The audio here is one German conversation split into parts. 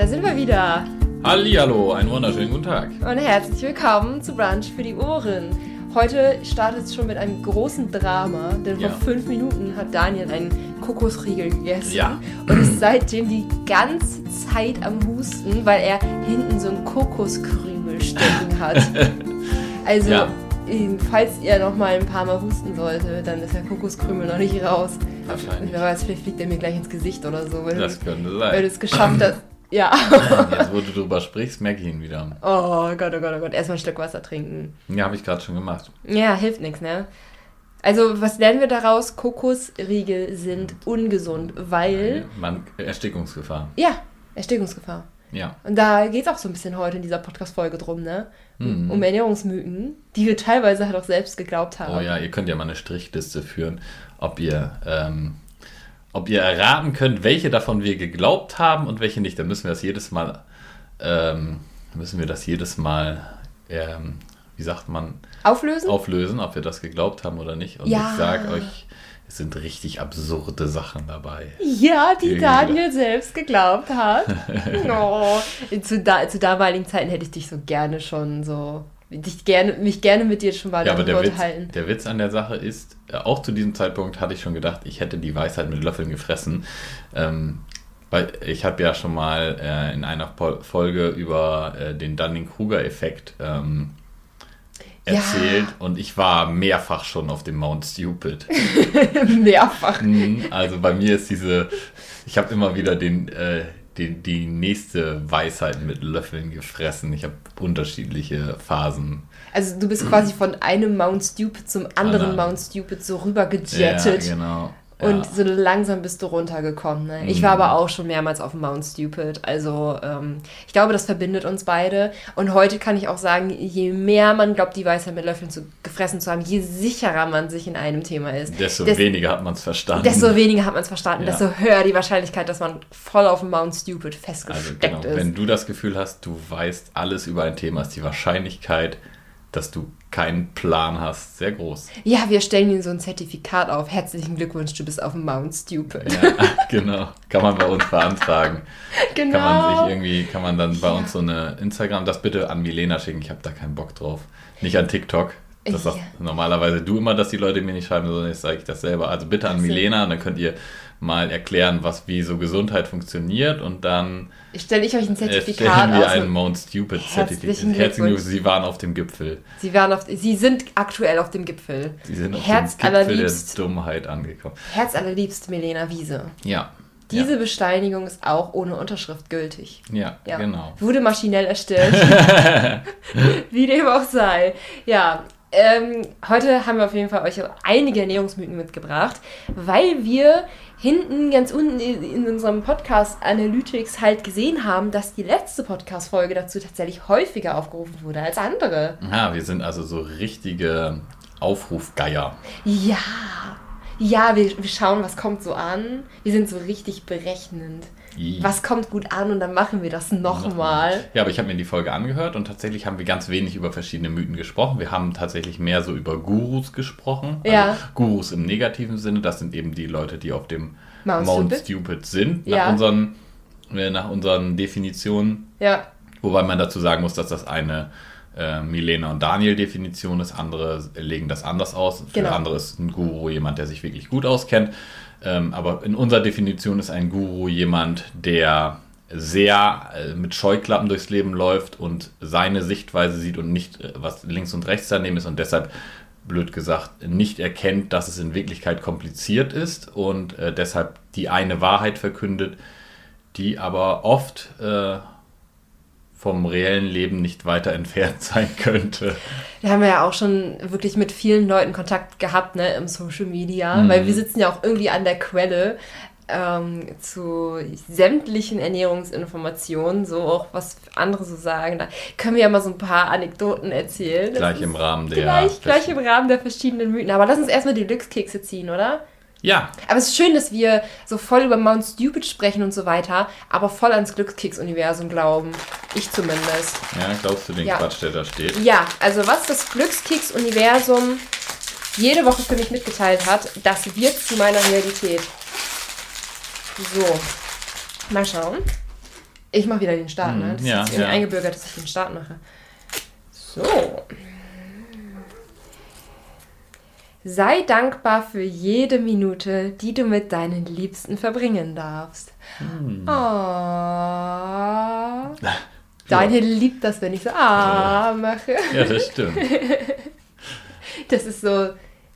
Da sind wir wieder. Hallihallo, einen wunderschönen guten Tag. Und herzlich willkommen zu Brunch für die Ohren. Heute startet es schon mit einem großen Drama, denn vor Ja. fünf Minuten hat Daniel einen Kokosriegel gegessen Ja. und ist seitdem die ganze Zeit am Husten, weil er hinten so einen Kokoskrümel stecken hat. Also, Ja. falls ihr noch mal ein paar Mal husten sollte, dann ist der Kokoskrümel noch nicht raus. Wahrscheinlich. wer weiß, vielleicht fliegt er mir gleich ins Gesicht oder so, wenn, Das könnte du, wenn du sein. es geschafft hast. Ja. Jetzt, wo du drüber sprichst, merke ich ihn wieder. Oh Gott, oh Gott, oh Gott. Erstmal ein Stück Wasser trinken. Ja, habe ich gerade schon gemacht. Ja, hilft nichts, ne? Also, was lernen wir daraus? Kokosriegel sind ungesund, weil. Man, Erstickungsgefahr. Ja, Erstickungsgefahr. Ja. Und da geht es auch so ein bisschen heute in dieser Podcast-Folge drum, ne? Mhm. Um Ernährungsmythen, die wir teilweise halt auch selbst geglaubt haben. Oh ja, ihr könnt ja mal eine Strichliste führen, ob ihr, ähm, ob ihr erraten könnt, welche davon wir geglaubt haben und welche nicht. Dann müssen wir das jedes Mal, ähm, müssen wir das jedes Mal, ähm, wie sagt man, Auflösen? auflösen, ob wir das geglaubt haben oder nicht. Und Ja. ich sage euch, es sind richtig absurde Sachen dabei. Ja, die. Daniel selbst geglaubt hat. oh. zu, da, zu damaligen Zeiten hätte ich dich so gerne schon so. Dich gerne, mich gerne mit dir schon mal Ja, darüber der Witz, unterhalten. der Witz an der Sache ist, äh, auch zu diesem Zeitpunkt hatte ich schon gedacht, ich hätte die Weisheit mit Löffeln gefressen. Ähm, weil ich habe ja schon mal äh, in einer Folge über äh, den Dunning-Kruger-Effekt ähm, Ja. erzählt und ich war mehrfach schon auf dem Mount Stupid. Mehrfach. Mhm, also bei mir ist diese, ich habe immer wieder den, äh, den, die nächste Weisheit mit Löffeln gefressen. Ich habe unterschiedliche Phasen Also du bist quasi von einem Mount Stupid zum anderen. Mount Stupid so rüber gejettet. Ja, genau. Und ja. so langsam bist du runtergekommen. Ne? Ich Mhm. war aber auch schon mehrmals auf dem Mount Stupid. Also ähm, ich glaube, das verbindet uns beide. Und heute kann ich auch sagen, je mehr man glaubt, die Weisheit mit Löffeln zu, gefressen zu haben, je sicherer man sich in einem Thema ist, Desto des- weniger hat man es verstanden. desto weniger hat man es verstanden, Ja. desto höher die Wahrscheinlichkeit, dass man voll auf dem Mount Stupid also festgesteckt genau, ist. wenn du das Gefühl hast, du weißt alles über ein Thema, ist die Wahrscheinlichkeit, dass du keinen Plan hast, sehr groß. Ja, wir stellen Ihnen so ein Zertifikat auf. Herzlichen Glückwunsch, du bist auf dem Mount Stupid. Ja, genau. Kann man bei uns beantragen. genau. Kann man sich irgendwie, kann man dann bei Ja. uns so eine Instagram, das bitte an Milena schicken, ich habe da keinen Bock drauf. Nicht an TikTok. Das Ja. sagst normalerweise du immer, dass die Leute mir nicht schreiben, sondern jetzt sage ich das selber. Also bitte an Ach so. Milena und dann könnt ihr mal erklären, was wie so Gesundheit funktioniert und dann Stelle ich euch ein Zertifikat stellen wir aus. ein Mount Stupid Zertifikat. Herzlichen Glückwunsch. Sie waren auf dem Gipfel. Sie, waren auf, Sie sind aktuell auf dem Gipfel. Sie sind auf Herz dem Gipfel der allerliebst, Dummheit angekommen. Herz allerliebst Milena Wiese. Ja. Diese Bescheinigung ist auch ohne Unterschrift gültig. ja. ja, Ja. genau. Wurde maschinell erstellt. Wie dem auch sei. Ja. Ähm, heute haben wir auf jeden Fall euch einige Ernährungsmythen mitgebracht, weil wir hinten ganz unten in unserem Podcast Analytics halt gesehen haben, dass die letzte Podcast-Folge dazu tatsächlich häufiger aufgerufen wurde als andere. Ja, wir sind also so richtige Aufrufgeier. Ja, ja, wir, wir schauen, was kommt so an. Wir sind so richtig berechnend. Was kommt gut an und dann machen wir das nochmal. Ja, aber ich habe mir die Folge angehört und tatsächlich haben wir ganz wenig über verschiedene Mythen gesprochen. Wir haben tatsächlich mehr so über Gurus gesprochen. Also Ja. Gurus im negativen Sinne, das sind eben die Leute, die auf dem Mount Mount, Stupid. Stupid. sind, nach, Ja. unseren, äh, nach unseren Definitionen. Ja, Wobei man dazu sagen muss, dass das eine äh, Milena und Daniel Definition ist. Andere legen das anders aus. Für Genau. andere ist ein Guru jemand, der sich wirklich gut auskennt. Ähm, aber in unserer Definition ist ein Guru jemand, der sehr äh, mit Scheuklappen durchs Leben läuft und seine Sichtweise sieht und nicht, äh, was links und rechts daneben ist und deshalb, blöd gesagt, nicht erkennt, dass es in Wirklichkeit kompliziert ist und äh, deshalb die eine Wahrheit verkündet, die aber oft äh, vom reellen Leben nicht weiter entfernt sein könnte. wir haben ja auch schon wirklich mit vielen Leuten Kontakt gehabt, ne, im Social Media, weil wir sitzen ja auch irgendwie an der Quelle ähm, zu sämtlichen Ernährungsinformationen, so auch was andere so sagen. Da können wir ja mal so ein paar Anekdoten erzählen. Gleich im Rahmen der. Gleich, gleich im Rahmen der verschiedenen Mythen. Aber lass uns erstmal die Glückskekse ziehen, oder? Ja, Aber es ist schön, dass wir so voll über Mount Stupid sprechen und so weiter, aber voll ans Glückskeks-Universum glauben. Ich zumindest. ja, glaubst du den Ja. Quatsch, der da steht? Ja, also was das Glückskeks-Universum jede Woche für mich mitgeteilt hat, das wird zu meiner Realität. So, mal schauen. Ich mache wieder den Start, ne? Das Mhm. Ja, ist irgendwie ja. eingebürgert, dass ich den Start mache. So. Sei dankbar für jede Minute, die du mit deinen Liebsten verbringen darfst. Hm. Ah. Daniel liebt das, wenn ich so ah mache. Ja, das stimmt. Das ist so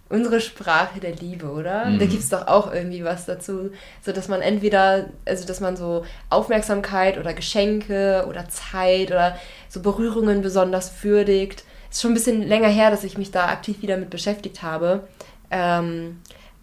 unsere Sprache der Liebe, oder? Mhm. Da gibt es doch auch irgendwie was dazu, so dass man entweder, also dass man so Aufmerksamkeit oder Geschenke oder Zeit oder so Berührungen besonders würdigt. Ist schon ein bisschen länger her, dass ich mich da aktiv wieder mit beschäftigt habe. Ähm,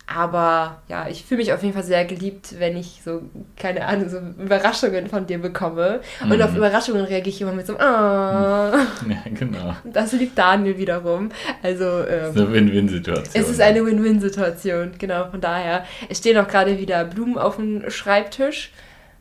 aber ja, ich fühle mich auf jeden Fall sehr geliebt, wenn ich so, keine Ahnung, so Überraschungen von dir bekomme. Und Mhm. auf Überraschungen reagiere ich immer mit so, ah. Ja, genau. Das liebt Daniel wiederum. Also, ähm, So eine Win-Win-Situation. es ist eine Win-Win-Situation, genau. Von daher, es stehen auch gerade wieder Blumen auf dem Schreibtisch,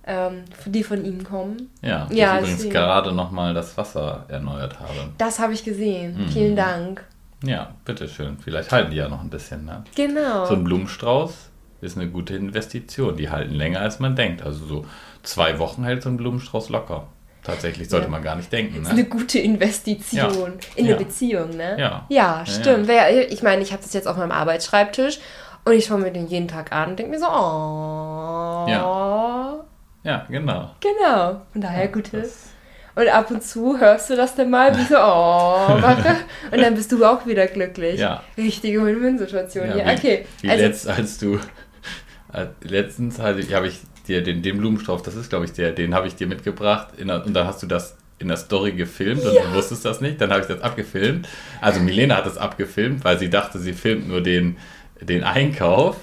ähm, die von ihm kommen. Ja, dass Ja, ich übrigens deswegen. gerade nochmal das Wasser erneuert habe. Das habe ich gesehen. Mhm. Vielen Dank. Ja, bitteschön. Vielleicht halten die ja noch ein bisschen. Ne? Genau. So ein Blumenstrauß ist eine gute Investition. Die halten länger, als man denkt. Also so zwei Wochen hält so ein Blumenstrauß locker. Tatsächlich sollte Ja. man gar nicht denken. das ist eine Ne? gute Investition in Ja. eine Beziehung, ne? Ja. Ja, stimmt. Ich meine, ich habe das jetzt auf meinem Arbeitsschreibtisch und ich schaue mir den jeden Tag an und denke mir so, oh. Ja, genau. Genau. Von daher gute. Das, Und ab und zu hörst du das dann mal, wie so, oh, mache. Und dann bist du auch wieder glücklich. Ja. Richtige Win-Win-Situation. Ja, wie, okay. Wie also, letzt, als du äh, letztens habe ich, hab ich dir den, den Blumenstrauß, das ist glaube ich der, den habe ich dir mitgebracht der, und dann hast du das in der Story gefilmt und du wusstest das nicht. Dann habe ich das abgefilmt. Also Milena hat das abgefilmt, weil sie dachte, sie filmt nur den, den Einkauf.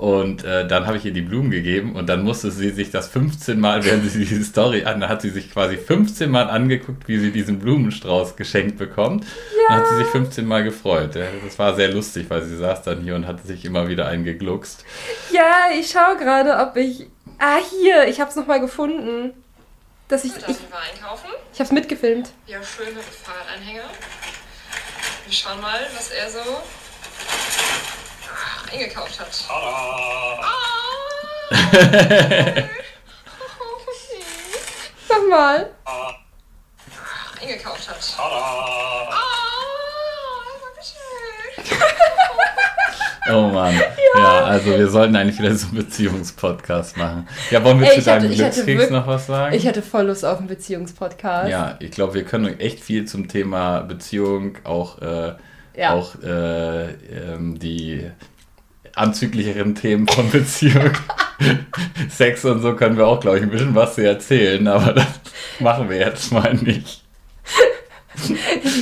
Und äh, dann habe ich ihr die Blumen gegeben und dann musste sie sich das 15 Mal, während sie diese Story an, dann hat sie sich quasi 15 Mal angeguckt, wie sie diesen Blumenstrauß geschenkt bekommt. Dann hat sie sich 15 Mal gefreut. Ja, Das war sehr lustig, weil sie saß dann hier und hat sich immer wieder eingegluckst. ja, ich schaue gerade, ob ich. Ah, hier, ich habe es nochmal gefunden. Dass ich, So, ich, darf ich mal einkaufen? ich habe es mitgefilmt. Ja, schön mit dem Fahrradanhänger. Wir schauen mal, was er so eingekauft hat. Ah. Sag mal. eingekauft hat. Ah, Dankeschön. Oh Mann. Ja. also wir sollten eigentlich wieder so einen Beziehungspodcast machen. Ja, wollen wir Ey, zu deinem hatte Glückskeks noch was sagen? Ich hatte voll Lust auf einen Beziehungspodcast. ja, ich glaube, wir können echt viel zum Thema Beziehung, auch, äh, Ja. auch äh, ähm, die anzüglicheren Themen von Beziehung. Sex und so können wir auch, glaube ich, ein bisschen was zu erzählen, aber das machen wir jetzt mal nicht.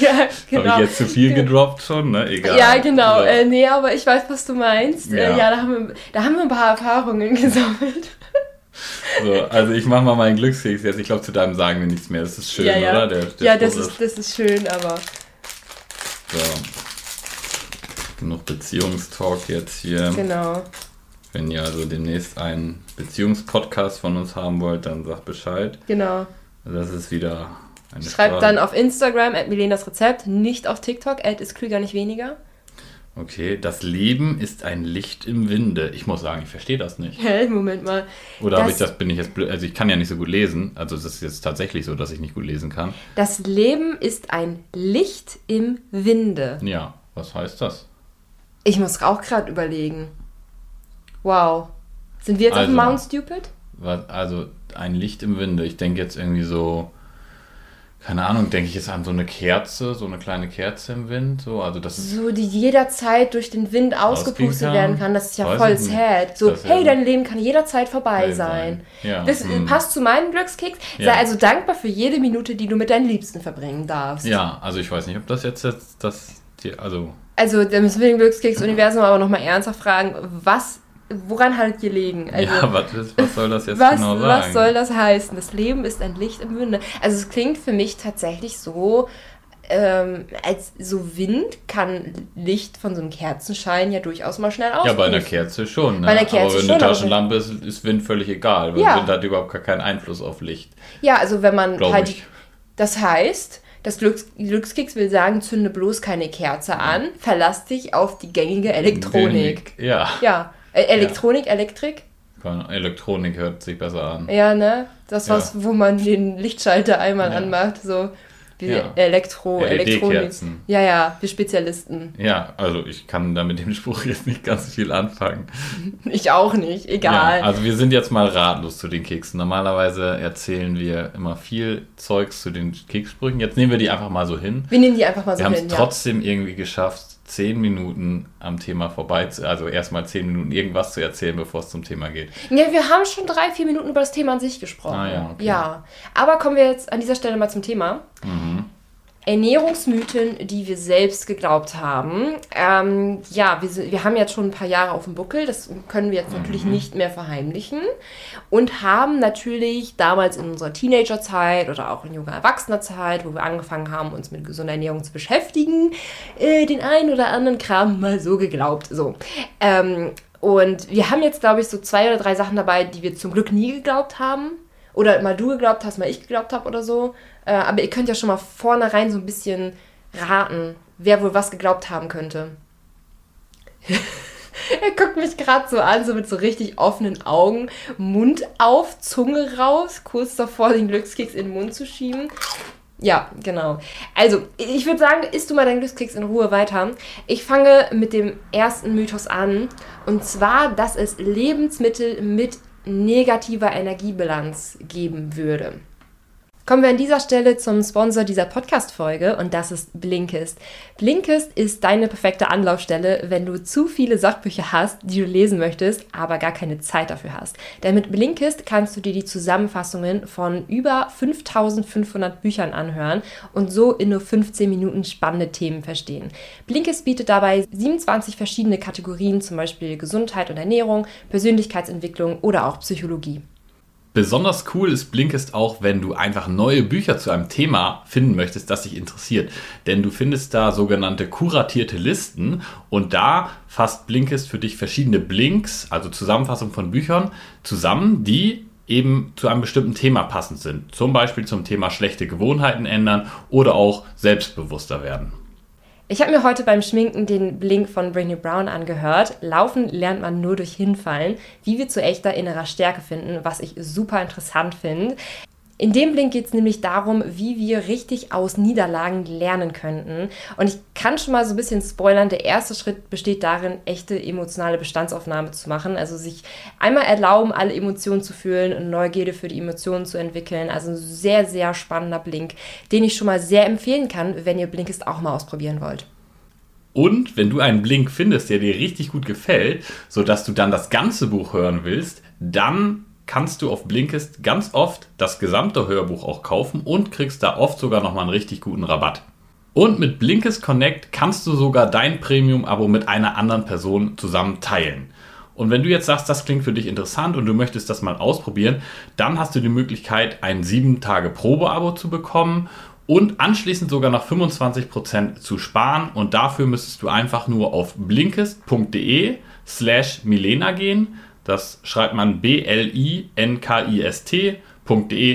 ja genau. Habe ich jetzt zu viel gedroppt schon? Ne? Egal. Ja, genau. Äh, nee, aber ich weiß, was du meinst. Ja, Ja. äh, ja da, haben wir, da haben wir ein paar Erfahrungen gesammelt. So, also ich mache mal meinen Glückskeks jetzt. Ich glaube, zu deinem sagen wir nichts mehr. Das ist schön, ja, ja. oder? Der, der ja, das ist, das ist schön, aber So. Genug Beziehungstalk jetzt hier. genau. Wenn ihr also demnächst einen Beziehungspodcast von uns haben wollt, dann sagt Bescheid. Genau. Das ist wieder eine Schreibt Sprache- dann auf Instagram at Milenas Rezept, nicht auf TikTok, at ist klüger, nicht weniger. Okay, das Leben ist ein Licht im Winde. Ich muss sagen, ich verstehe das nicht. Hä, Moment mal. Oder Das- habe ich das, bin ich jetzt blöd? Also ich kann ja nicht so gut lesen. Also es ist jetzt tatsächlich so, dass ich nicht gut lesen kann. Das Leben ist ein Licht im Winde. Ja, was heißt das? Ich muss auch gerade überlegen. Wow. Sind wir jetzt auf Also. dem Mount Stupid? Was, also ein Licht im Winde. Ich denke jetzt irgendwie so, keine Ahnung, denke ich jetzt an so eine Kerze, so eine kleine Kerze im Wind. So, also das So, die jederzeit durch den Wind ausgepustet kann? werden kann. Das ist ja voll sad. So, hey, dein Leben kann jederzeit vorbei sein. Ja. Das hm. passt zu meinem Glückskeks. Sei Ja. also dankbar für jede Minute, die du mit deinen Liebsten verbringen darfst. Ja, also ich weiß nicht, ob das jetzt, jetzt das, die, also Also, da müssen wir den Glückskeks-Universum aber nochmal ernsthaft fragen, was, woran hat gelegen? Also, ja, was, was soll das jetzt was, genau sagen? was soll das heißen? Das Leben ist ein Licht im Winde. Also, es klingt für mich tatsächlich so, ähm, als so Wind kann Licht von so einem Kerzenschein ja durchaus mal schnell ja, bei einer. Kerze schon. Ne? Bei einer Kerze aber wenn schon, eine Taschenlampe ist, ist Wind völlig egal, weil Ja. Wind hat überhaupt gar keinen Einfluss auf Licht, Ja, also wenn man halt, ich. das heißt, das Glücks Glückskeks will sagen, zünde bloß keine Kerze an, verlass dich auf die gängige Elektronik. Ja. Ja, äh, Elektronik, Elektrik, Elektronik hört sich besser an. Ja, ne? Das Ja. was, wo man den Lichtschalter einmal Ja. anmacht, so wie Ja. Elektro, Elektronik. LED-Kerzen. Ja, ja, wir Spezialisten. Ja, also ich kann da mit dem Spruch jetzt nicht ganz viel anfangen. Ich auch nicht, egal. Ja, also wir sind jetzt mal ratlos zu den Keksen. Normalerweise erzählen wir immer viel Zeugs zu den Kekssprüchen. Jetzt nehmen wir die einfach mal so hin. wir nehmen die einfach mal so Wir haben es hin. Trotzdem irgendwie geschafft, zehn Minuten am Thema vorbei, zu, also erstmal zehn Minuten irgendwas zu erzählen, bevor es zum Thema geht. ja, wir haben schon drei, vier Minuten über das Thema an sich gesprochen. Ah, ja, okay. ja. Aber kommen wir jetzt an dieser Stelle mal zum Thema. Mhm. Ernährungsmythen, die wir selbst geglaubt haben. Ähm, ja, wir, wir haben jetzt schon ein paar Jahre auf dem Buckel, das können wir jetzt natürlich Mhm. nicht mehr verheimlichen und haben natürlich damals in unserer Teenagerzeit oder auch in junger Erwachsenerzeit, wo wir angefangen haben, uns mit gesunder Ernährung zu beschäftigen, äh, den einen oder anderen Kram mal so geglaubt. So. Ähm, und wir haben jetzt, glaube ich, so zwei oder drei Sachen dabei, die wir zum Glück nie geglaubt haben. Oder mal du geglaubt hast, mal ich geglaubt habe oder so. Äh, aber ihr könnt ja schon mal vornherein so ein bisschen raten, wer wohl was geglaubt haben könnte. er guckt mich gerade so an, so mit so richtig offenen Augen, Mund auf, Zunge raus, kurz davor den Glückskeks in den Mund zu schieben. Ja, genau. Also, ich würde sagen, isst du mal deinen Glückskeks in Ruhe weiter. Ich fange mit dem ersten Mythos an. Und zwar, dass es Lebensmittel mit negativer Energiebilanz geben würde. Kommen wir an dieser Stelle zum Sponsor dieser Podcast-Folge und das ist Blinkist. Blinkist ist deine perfekte Anlaufstelle, wenn du zu viele Sachbücher hast, die du lesen möchtest, aber gar keine Zeit dafür hast. Denn mit Blinkist kannst du dir die Zusammenfassungen von über 5500 Büchern anhören und so in nur 15 Minuten spannende Themen verstehen. Blinkist bietet dabei 27 verschiedene Kategorien, zum Beispiel Gesundheit und Ernährung, Persönlichkeitsentwicklung oder auch Psychologie. Besonders cool ist Blinkist auch, wenn du einfach neue Bücher zu einem Thema finden möchtest, das dich interessiert. Denn du findest da sogenannte kuratierte Listen und da fasst Blinkist für dich verschiedene Blinks, also Zusammenfassung von Büchern, zusammen, die eben zu einem bestimmten Thema passend sind. Zum Beispiel zum Thema schlechte Gewohnheiten ändern oder auch selbstbewusster werden. Ich habe mir heute beim Schminken den Blink von Brittany Brown angehört. Laufen lernt man nur durch Hinfallen, wie wir zu echter innerer Stärke finden, was ich super interessant finde. In dem Blink geht es nämlich darum, wie wir richtig aus Niederlagen lernen könnten. Und ich kann schon mal so ein bisschen spoilern. Der erste Schritt besteht darin, echte emotionale Bestandsaufnahme zu machen. Also sich einmal erlauben, alle Emotionen zu fühlen und Neugierde für die Emotionen zu entwickeln. Also ein sehr, sehr spannender Blink, den ich schon mal sehr empfehlen kann, wenn ihr Blinkist auch mal ausprobieren wollt. Und wenn du einen Blink findest, der dir richtig gut gefällt, sodass du dann das ganze Buch hören willst, dann kannst du auf Blinkist ganz oft das gesamte Hörbuch auch kaufen und kriegst da oft sogar nochmal einen richtig guten Rabatt. Und mit Blinkist Connect kannst du sogar dein Premium-Abo mit einer anderen Person zusammen teilen. Und wenn du jetzt sagst, das klingt für dich interessant und du möchtest das mal ausprobieren, dann hast du die Möglichkeit, ein 7-Tage-Probe-Abo zu bekommen und anschließend sogar noch 25% zu sparen. Und dafür müsstest du einfach nur auf blinkist.de slash Milena gehen. Das schreibt man B-L-I-N-K-I-S-T.de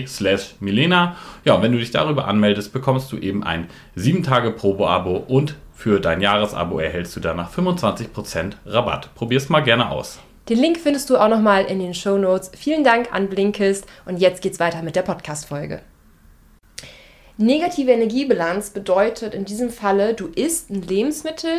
slash Milena. Ja, und wenn du dich darüber anmeldest, bekommst du eben ein 7-Tage-Probe-Abo und für dein Jahresabo erhältst du danach 25% Rabatt. Probier's mal gerne aus. Den Link findest du auch nochmal in den Show Notes. Vielen Dank an Blinkist und jetzt geht's weiter mit der Podcast-Folge. Negative Energiebilanz bedeutet in diesem Falle, du isst ein Lebensmittel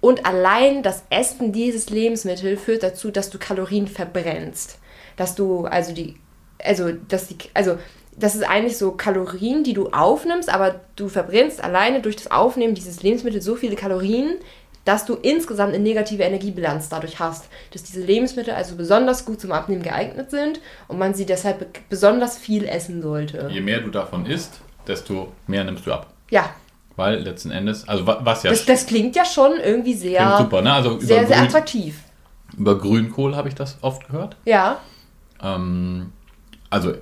und allein das Essen dieses Lebensmittels führt dazu, dass du Kalorien verbrennst. Dass du also die, also, dass die, also, das ist eigentlich so Kalorien, die du aufnimmst, aber du verbrennst alleine durch das Aufnehmen dieses Lebensmittels so viele Kalorien, dass du insgesamt eine negative Energiebilanz dadurch hast. Dass diese Lebensmittel also besonders gut zum Abnehmen geeignet sind und man sie deshalb besonders viel essen sollte. Je mehr du davon isst, desto mehr nimmst du ab. Ja, Weil letzten Endes, also wa- was ja das, das klingt ja schon irgendwie sehr, super, ne? Also sehr, sehr Grün, attraktiv. über Grünkohl habe ich das oft gehört. Ja, Ähm, also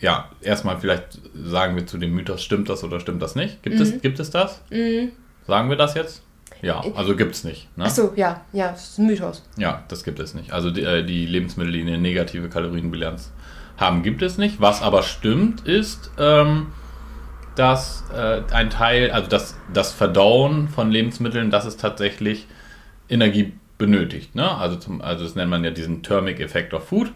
ja, erstmal vielleicht sagen wir zu dem Mythos, stimmt das oder stimmt das nicht? Gibt, Mhm. es, gibt es das? Sagen wir das jetzt? Ja, also gibt es nicht. Ne? achso, ja, ja, das ist ein Mythos. Ja, das gibt es nicht. Also die, äh, die Lebensmittel, die eine negative Kalorienbilanz haben, gibt es nicht. Was aber stimmt, ist, ähm, dass äh, ein Teil, also das, das Verdauen von Lebensmitteln, das ist tatsächlich Energie benötigt. Ne? Also, zum, also das nennt man ja diesen Thermic Effect of Food.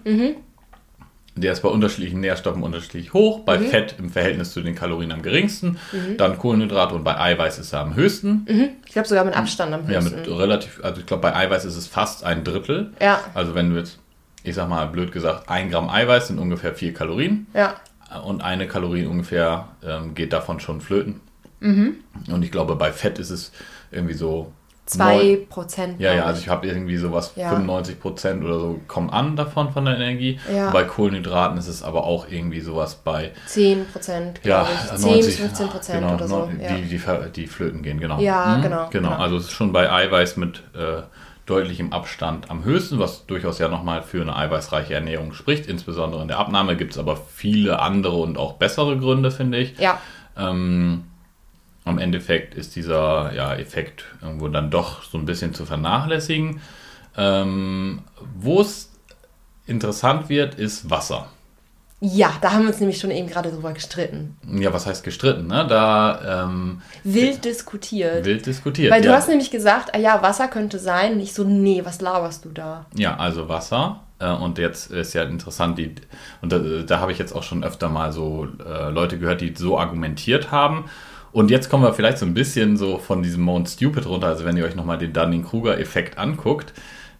Der ist bei unterschiedlichen Nährstoffen unterschiedlich hoch. Bei Fett im Verhältnis zu den Kalorien am geringsten. Dann Kohlenhydrate und bei Eiweiß ist er am höchsten. Ich glaube sogar mit Abstand am Ja, höchsten. mit relativ, also ich glaube bei Eiweiß ist es fast ein Drittel. Ja. Also wenn du jetzt, ich sag mal blöd gesagt, ein Gramm Eiweiß sind ungefähr vier Kalorien ja. Und eine Kalorie ungefähr ähm, geht davon schon flöten. Und ich glaube bei Fett ist es irgendwie so Zwei neun- Prozent. Ja, ja, also ich habe irgendwie sowas, Ja. 95 Prozent oder so kommen an davon von der Energie. Ja. Bei Kohlenhydraten ist es aber auch irgendwie sowas bei 10 Prozent, ja, glaube ich. 10 90, bis 15 Prozent genau, oder so. neun- Ja. die, die, die flöten gehen, genau. Ja, Mhm, genau, Genau, genau. also es ist schon bei Eiweiß mit äh, deutlichem Abstand am höchsten, was durchaus ja nochmal für eine eiweißreiche Ernährung spricht. Insbesondere in der Abnahme gibt es aber viele andere und auch bessere Gründe, finde ich. ja. Ähm, am Endeffekt ist dieser ja, Effekt irgendwo dann doch so ein bisschen zu vernachlässigen. Ähm, Wo es interessant wird, ist Wasser. Ja, da haben wir uns nämlich schon eben gerade drüber gestritten. Ja, was heißt gestritten? Ne? Da ähm, Wild diskutiert. wild diskutiert. Weil du ja. hast nämlich gesagt, ah ja, Wasser könnte sein. Und ich so, nee, was laberst du da? Ja, also Wasser. Äh, und jetzt ist ja interessant, die, und da, da habe ich jetzt auch schon öfter mal so äh, Leute gehört, die so argumentiert haben. Und jetzt kommen wir vielleicht so ein bisschen so von diesem Mount Stupid runter. Also wenn ihr euch nochmal den Dunning-Kruger-Effekt anguckt,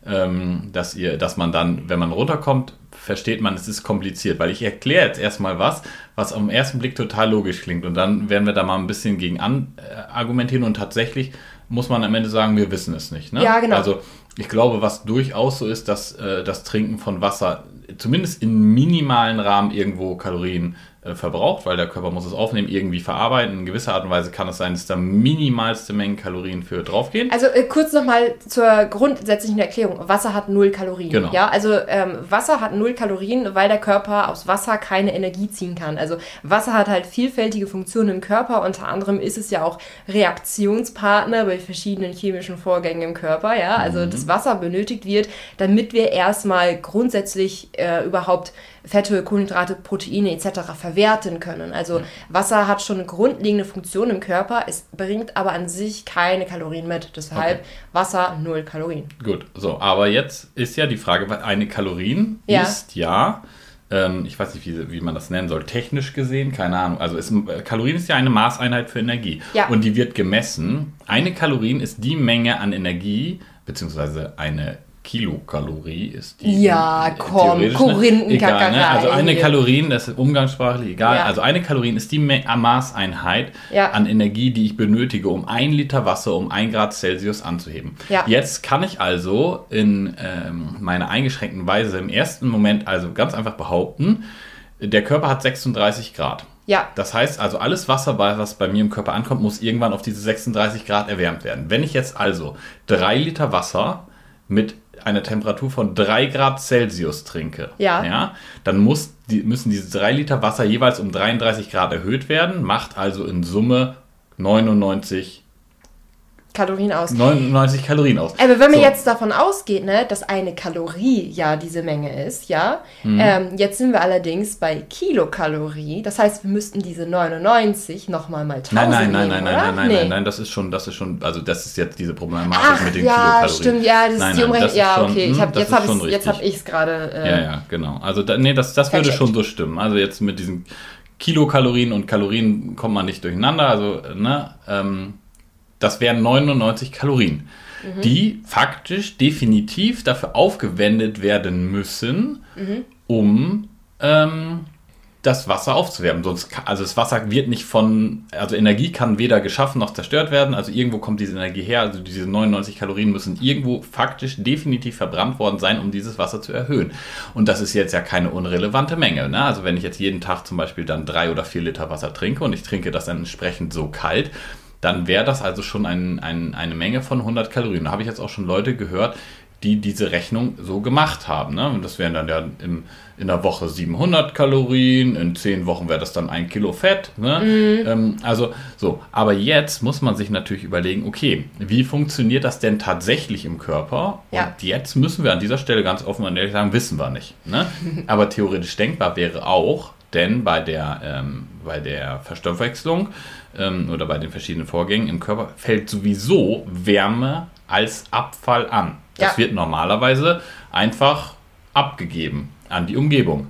ähm, dass ihr, dass man dann, wenn man runterkommt, versteht man, es ist kompliziert, weil ich erkläre jetzt erstmal was, was am ersten Blick total logisch klingt und dann werden wir da mal ein bisschen gegen an, äh, argumentieren und tatsächlich muss man am Ende sagen, wir wissen es nicht. Ne? Ja, genau. Also ich glaube, was durchaus so ist, dass äh, das Trinken von Wasser zumindest in minimalen Rahmen irgendwo Kalorien äh, verbraucht, weil der Körper muss es aufnehmen, irgendwie verarbeiten. In gewisser Art und Weise kann es sein, dass da minimalste Mengen Kalorien für draufgehen. Also äh, kurz nochmal zur grundsätzlichen Erklärung. Wasser hat null Kalorien. Genau. Ja, also ähm, Wasser hat null Kalorien, weil der Körper aus Wasser keine Energie ziehen kann. Also Wasser hat halt vielfältige Funktionen im Körper. Unter anderem ist es ja auch Reaktionspartner bei verschiedenen chemischen Vorgängen im Körper. Ja, also Mhm. das Wasser benötigt wird, damit wir erstmal grundsätzlich äh, überhaupt Fette, Kohlenhydrate, Proteine etc. verwerten können. Also Wasser hat schon eine grundlegende Funktion im Körper, es bringt aber an sich keine Kalorien mit. Deshalb Okay. Wasser null Kalorien. Gut, so, aber jetzt ist ja die Frage, weil eine Kalorien Ja. ist ja, ähm, ich weiß nicht, wie, wie man das nennen soll, technisch gesehen, keine Ahnung. Also ist, äh, Kalorien ist ja eine Maßeinheit für Energie. Ja. Und die wird gemessen. Eine Kalorien ist die Menge an Energie, beziehungsweise eine Kilokalorie ist die. Ja, äh, komm, Korinthenkackerei ne? Also eine. Kalorien, das ist umgangssprachlich egal. Ja. Also eine Kalorien ist die Me Maßeinheit Ja. an Energie, die ich benötige, um ein Liter Wasser um ein Grad Celsius anzuheben. Ja. Jetzt kann ich also in ähm, meiner eingeschränkten Weise im ersten Moment also ganz einfach behaupten, der Körper hat 36 Grad. Ja, Das heißt also, alles Wasser, was bei mir im Körper ankommt, muss irgendwann auf diese 36 Grad erwärmt werden. Wenn ich jetzt also drei Liter Wasser mit einer Temperatur von 3 Grad Celsius trinke, Ja. dann muss die, müssen diese 3 Liter Wasser jeweils um 33 Grad erhöht werden, macht also in Summe 99, Kalorien aus. 99 Kalorien aus. Aber wenn man So. jetzt davon ausgeht, ne, dass eine Kalorie ja diese Menge ist, ja, Mhm. ähm, jetzt sind wir allerdings bei Kilokalorie. Das heißt, wir müssten diese 99 nochmal mal 1000 Nein, nein, nein, nehmen, nein, nein, nein, nein, Nee. nein, nein, das ist schon, das ist schon, also das ist jetzt diese Problematik Ach, mit den ja, Kilokalorien. stimmt, ja, das Nein, ist die Umrechnung. Ja, schon- okay, ich hm, hab, jetzt habe ich hab ich's gerade. Äh, Ja, ja, genau. Also da, nee, das, das würde schon so stimmen. Also jetzt mit diesen Kilokalorien und Kalorien kommt man nicht durcheinander. Also, ne, ähm, das wären 99 Kalorien, Mhm. die faktisch definitiv dafür aufgewendet werden müssen, Mhm. um ähm, das Wasser aufzuwärmen. Sonst, also das Wasser wird nicht von, also Energie kann weder geschaffen noch zerstört werden. Also irgendwo kommt diese Energie her. Also diese 99 Kalorien müssen irgendwo faktisch definitiv verbrannt worden sein, um dieses Wasser zu erhöhen. Und das ist jetzt ja keine unrelevante Menge. Ne? Also wenn ich jetzt jeden Tag zum Beispiel dann drei oder vier Liter Wasser trinke und ich trinke das dann entsprechend so kalt, dann wäre das also schon ein, ein, eine Menge von 100 Kalorien. Da habe ich jetzt auch schon Leute gehört, die diese Rechnung so gemacht haben. Ne? Und das wären dann ja im, in der Woche 700 Kalorien, in 10 Wochen wäre das dann ein Kilo Fett. Ne? Ähm, also so, aber jetzt muss man sich natürlich überlegen, okay, wie funktioniert das denn tatsächlich im Körper? Ja. Und jetzt müssen wir an dieser Stelle ganz offen und ehrlich sagen, wissen wir nicht. Ne? Aber theoretisch denkbar wäre auch, denn bei der, ähm, bei der Verstoffwechslung ähm, oder bei den verschiedenen Vorgängen im Körper fällt sowieso Wärme als Abfall an. Das Ja. wird normalerweise einfach abgegeben an die Umgebung.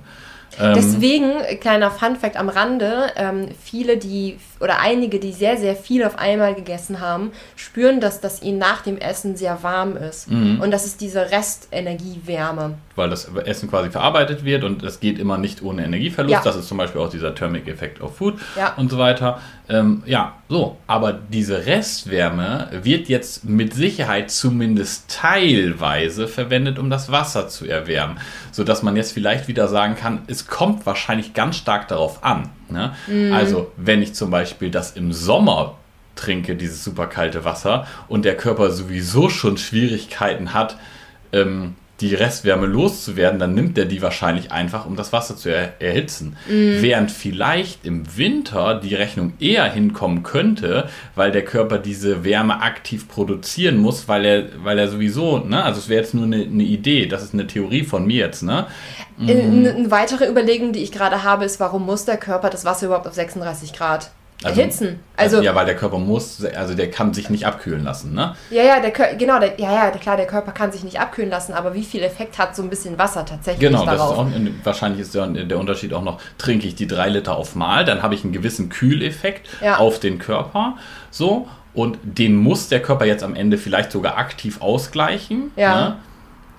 Ähm, Deswegen, kleiner Funfact am Rande, ähm, viele, die oder einige, die sehr, sehr viel auf einmal gegessen haben, spüren, dass das ihnen nach dem Essen sehr warm ist. Mhm. Und das ist diese Restenergiewärme. weil das Essen quasi verarbeitet wird und es geht immer nicht ohne Energieverlust. Ja. Das ist zum Beispiel auch dieser Thermic Effect of Food Ja. und so weiter. Ähm, ja, so. Aber diese Restwärme wird jetzt mit Sicherheit zumindest teilweise verwendet, um das Wasser zu erwärmen. Sodass man jetzt vielleicht wieder sagen kann, es kommt wahrscheinlich ganz stark darauf an. Ne? Mhm. Also, wenn ich zum Beispiel das im Sommer trinke, dieses super kalte Wasser, und der Körper sowieso schon Schwierigkeiten hat, ähm, die Restwärme loszuwerden, dann nimmt er die wahrscheinlich einfach, um das Wasser zu er erhitzen. Während vielleicht im Winter die Rechnung eher hinkommen könnte, weil der Körper diese Wärme aktiv produzieren muss, weil er, weil er sowieso, ne, also es wäre jetzt nur eine, eine Idee, das ist eine Theorie von mir jetzt, ne? Äh, Eine eine weitere Überlegung, die ich gerade habe, ist, warum muss der Körper das Wasser überhaupt auf 36 Grad Also- erhitzen? Also, ja, weil der Körper muss, also der kann sich nicht abkühlen lassen, ne? ja, ja, der Kör genau, der, ja, ja, klar, der Körper kann sich nicht abkühlen lassen, aber wie viel Effekt hat so ein bisschen Wasser tatsächlich Genau, darauf? auch, wahrscheinlich ist der, der Unterschied auch noch, trinke ich die drei Liter auf Mal, dann habe ich einen gewissen Kühleffekt Ja. auf den Körper, so, und den muss der Körper jetzt am Ende vielleicht sogar aktiv ausgleichen. Ja. Ne?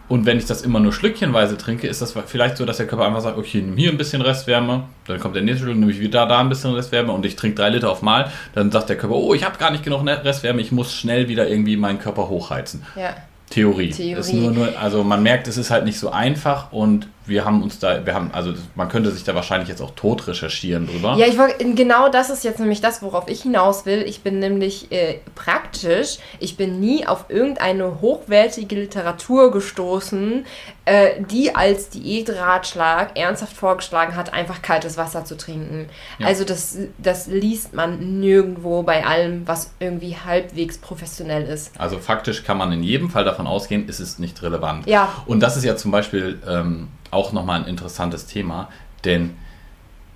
Und wenn ich das immer nur schlückchenweise trinke, ist das vielleicht so, dass der Körper einfach sagt, okay, nimm hier ein bisschen Restwärme, dann kommt der nächste Schluck, nehme ich wieder da ein bisschen Restwärme und ich trinke drei Liter auf Mal, dann sagt der Körper, oh, ich habe gar nicht genug Restwärme, ich muss schnell wieder irgendwie meinen Körper hochheizen. ja. Theorie. Theorie. Nur, nur, also man merkt, es ist halt nicht so einfach und wir haben uns da, wir haben, also man könnte sich da wahrscheinlich jetzt auch tot recherchieren drüber. Ja, ich wollte, genau das ist jetzt nämlich das, worauf ich hinaus will. Ich bin nämlich äh, praktisch, ich bin nie auf irgendeine hochwertige Literatur gestoßen, äh, die als Diätratschlag ernsthaft vorgeschlagen hat, einfach kaltes Wasser zu trinken. Ja. Also das, das liest man nirgendwo bei allem, was irgendwie halbwegs professionell ist. Also faktisch kann man in jedem Fall davon ausgehen, es ist nicht relevant. Ja. Und das ist ja zum Beispiel ähm, auch nochmal ein interessantes Thema, denn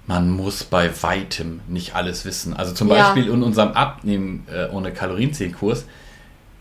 man muss bei weitem nicht alles wissen. Also zum Ja. Beispiel in unserem Abnehmen äh, ohne Kalorienzählkurs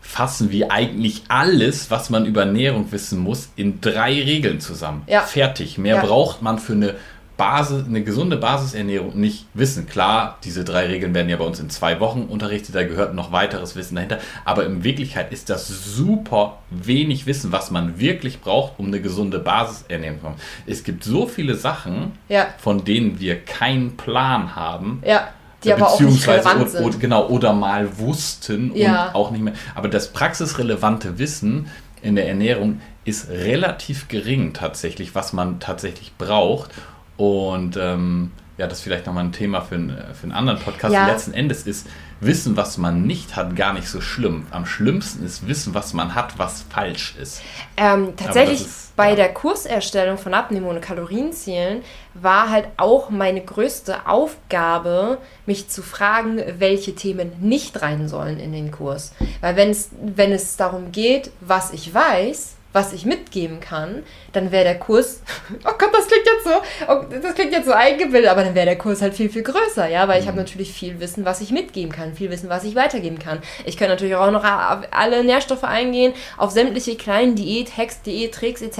fassen wir eigentlich alles, was man über Ernährung wissen muss, in drei Regeln zusammen. Ja. Fertig. Mehr Ja. braucht man für eine Basis, eine gesunde Basisernährung nicht wissen. Klar, diese drei Regeln werden ja bei uns in zwei Wochen unterrichtet, da gehört noch weiteres Wissen dahinter. Aber in Wirklichkeit ist das super wenig Wissen, was man wirklich braucht, um eine gesunde Basisernährung zu machen. Es gibt so viele Sachen, Ja. von denen wir keinen Plan haben. Ja, die aber auch nicht Beziehungsweise relevant sind. o- genau, oder mal wussten Ja. und auch nicht mehr. Aber das praxisrelevante Wissen in der Ernährung ist relativ gering tatsächlich, was man tatsächlich braucht. Und ähm, ja, das ist vielleicht nochmal ein Thema für, einen- für einen anderen Podcast. Ja. Letzten Endes ist Wissen, was man nicht hat, gar nicht so schlimm. Am schlimmsten ist Wissen, was man hat, was falsch ist. Ähm, tatsächlich ist- bei ja. der Kurserstellung von Abnehmen ohne Kalorienzielen war halt auch meine größte Aufgabe, mich zu fragen, welche Themen nicht rein sollen in den Kurs. Weil wenn es, wenn es darum geht, was ich weiß, was ich mitgeben kann, dann wäre der Kurs, oh Gott, das klingt jetzt so, oh, das klingt jetzt so eingebildet, aber dann wäre der Kurs halt viel, viel größer, ja, weil ich habe natürlich viel Wissen, was ich mitgeben kann, viel Wissen, was ich weitergeben kann. Ich kann natürlich auch noch auf alle Nährstoffe eingehen, auf sämtliche kleinen Diät, Hacks, Diät-Tricks etc.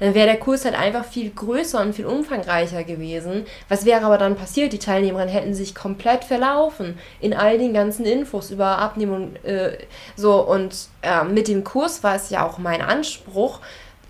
Dann wäre der Kurs halt einfach viel größer und viel umfangreicher gewesen. Was wäre aber dann passiert? Die Teilnehmerinnen hätten sich komplett verlaufen in all den ganzen Infos über Abnehmen und äh, so und äh, mit dem Kurs war es ja auch mein Anspruch,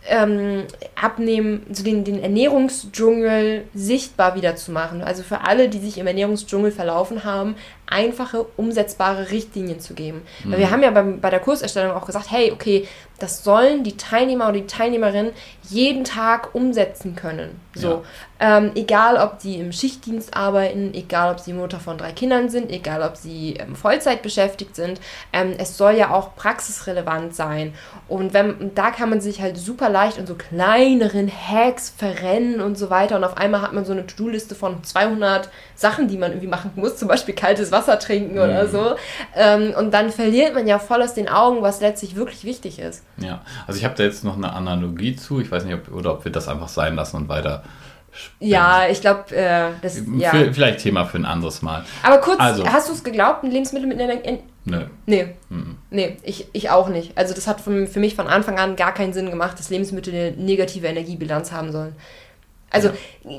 ähm, abnehmen, so den, den Ernährungsdschungel sichtbar wieder zu machen. Also für alle, die sich im Ernährungsdschungel verlaufen haben, einfache, umsetzbare Richtlinien zu geben. Weil wir haben ja beim, bei der Kurserstellung auch gesagt, hey, okay, das sollen die Teilnehmer oder die Teilnehmerinnen jeden Tag umsetzen können. So, ähm, egal ob sie im Schichtdienst arbeiten, egal ob sie Mutter von drei Kindern sind, egal ob sie ähm, Vollzeit beschäftigt sind, ähm, es soll ja auch praxisrelevant sein. Und wenn, da kann man sich halt super leicht in so kleineren Hacks verrennen und so weiter. Und auf einmal hat man so eine To-Do-Liste von 200 Sachen, die man irgendwie machen muss, zum Beispiel kaltes Wasser trinken oder so. Ähm, und dann verliert man ja voll aus den Augen, was letztlich wirklich wichtig ist. Ja, also ich habe da jetzt noch eine Analogie zu. Ich weiß nicht, ob, oder ob wir das einfach sein lassen und weiter. Ja, ich glaube, äh, das ja. Vielleicht Thema für ein anderes Mal. Aber kurz, Also. hast du es geglaubt, ein Lebensmittel mit einer, Nö. Nee. Nee, ich, ich auch nicht. Also das hat für mich von Anfang an gar keinen Sinn gemacht, dass Lebensmittel eine negative Energiebilanz haben sollen. Also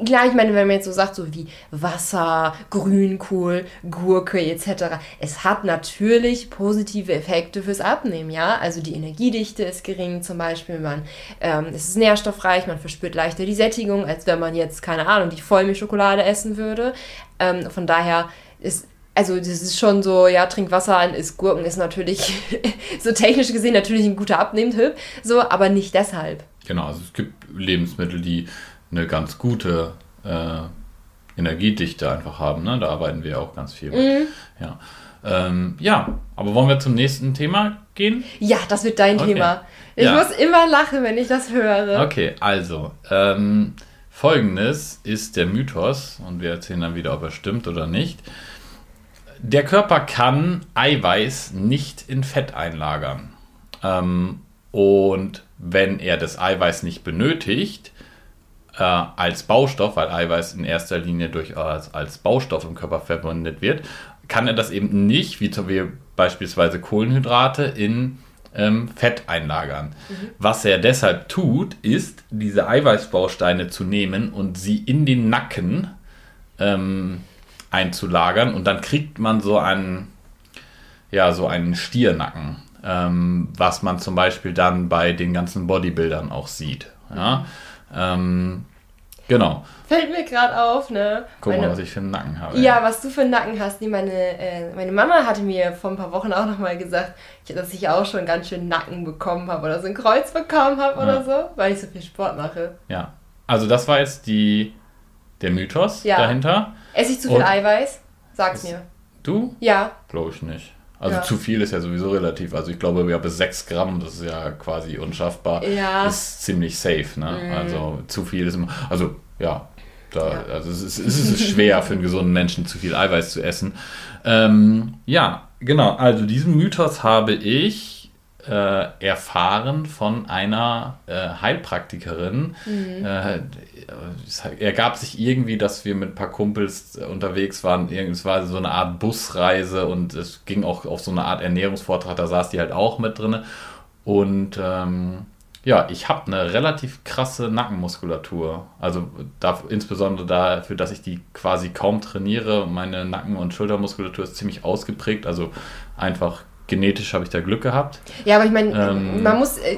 klar, ich meine, wenn man jetzt so sagt, so wie Wasser, Grünkohl, Gurke etc., es hat natürlich positive Effekte fürs Abnehmen, ja. Also die Energiedichte ist gering zum Beispiel, man, ähm, es ist nährstoffreich, man verspürt leichter die Sättigung, als wenn man jetzt, keine Ahnung, die Vollmilchschokolade essen würde. Ähm, von daher ist also das ist schon so, ja, trink Wasser an, isst Gurken ist natürlich, so technisch gesehen natürlich ein guter Abnehmtipp, so, aber nicht deshalb. Genau, also es gibt Lebensmittel, die eine ganz gute äh, Energiedichte einfach haben. Ne? Da arbeiten wir auch ganz viel mit. Ja. Ähm, ja, aber wollen wir zum nächsten Thema gehen? Ja, das wird dein Okay. Thema. Ich Ja. muss immer lachen, wenn ich das höre. Okay, also ähm, folgendes ist der Mythos und wir erzählen dann wieder, ob er stimmt oder nicht. Der Körper kann Eiweiß nicht in Fett einlagern. Ähm, und wenn er das Eiweiß nicht benötigt, äh, als Baustoff, weil Eiweiß in erster Linie durchaus als Baustoff im Körper verwendet wird, kann er das eben nicht, wie zum Beispiel beispielsweise Kohlenhydrate, in ähm, Fett einlagern. Was er deshalb tut, ist, diese Eiweißbausteine zu nehmen und sie in den Nacken ähm, einzulagern und dann kriegt man so einen, ja, so einen Stiernacken, ähm, was man zum Beispiel dann bei den ganzen Bodybuildern auch sieht. Ja? Ähm, genau. Fällt mir gerade auf, ne? Guck mal, Meine- was ich für einen Nacken habe. Ja, was du für einen Nacken hast. Nee, meine, äh, meine Mama hatte mir vor ein paar Wochen auch nochmal gesagt, dass ich auch schon ganz schön Nacken bekommen habe oder so ein Kreuz bekommen habe oder so, weil ich so viel Sport mache. ja. Also das war jetzt die, der Mythos Ja. dahinter. Esse ich zu viel Und- Eiweiß? Sag's mir. Du? Ja. Glaube ich nicht. Also Ja. zu viel ist ja sowieso relativ. Also ich glaube, ja, bis 6 Gramm, das ist ja quasi unschaffbar, Ja. Mhm. ist ziemlich safe. Ne? Also zu viel ist immer. Also ja, da, Ja. Also es ist, es ist schwer für einen gesunden Menschen, zu viel Eiweiß zu essen. Ähm, ja, genau. Also diesen Mythos habe ich äh, erfahren von einer äh, Heilpraktikerin. Äh, es ergab sich irgendwie, dass wir mit ein paar Kumpels äh, unterwegs waren. Es war so eine Art Busreise und es ging auch auf so eine Art Ernährungsvortrag. Da saß die halt auch mit drin. Und ähm, ja, ich habe eine relativ krasse Nackenmuskulatur. Also da, insbesondere dafür, dass ich die quasi kaum trainiere. Meine Nacken- und Schultermuskulatur ist ziemlich ausgeprägt. Also einfach genetisch habe ich da Glück gehabt. Ja, aber ich meine, Ähm. man muss, äh,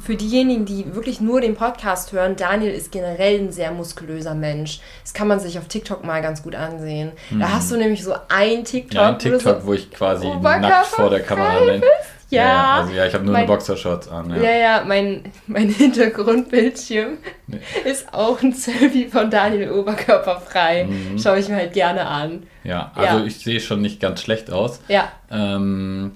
für diejenigen, die wirklich nur den Podcast hören, Daniel ist generell ein sehr muskulöser Mensch. Das kann man sich auf TikTok mal ganz gut ansehen. Da hast du nämlich so ein TikTok, Mhm. Ja, ein TikTok, so, wo ich quasi Oberkörper nackt vor der Kamera bin. Ja. Also ja, ich habe nur Mein- eine Boxershorts an. Ja. Ja, ja, mein, mein Hintergrundbildschirm Nee. ist auch ein Selfie von Daniel oberkörperfrei. Schaue ich mir halt gerne an. Ja, also Ja. ich sehe schon nicht ganz schlecht aus. Ja, Ähm,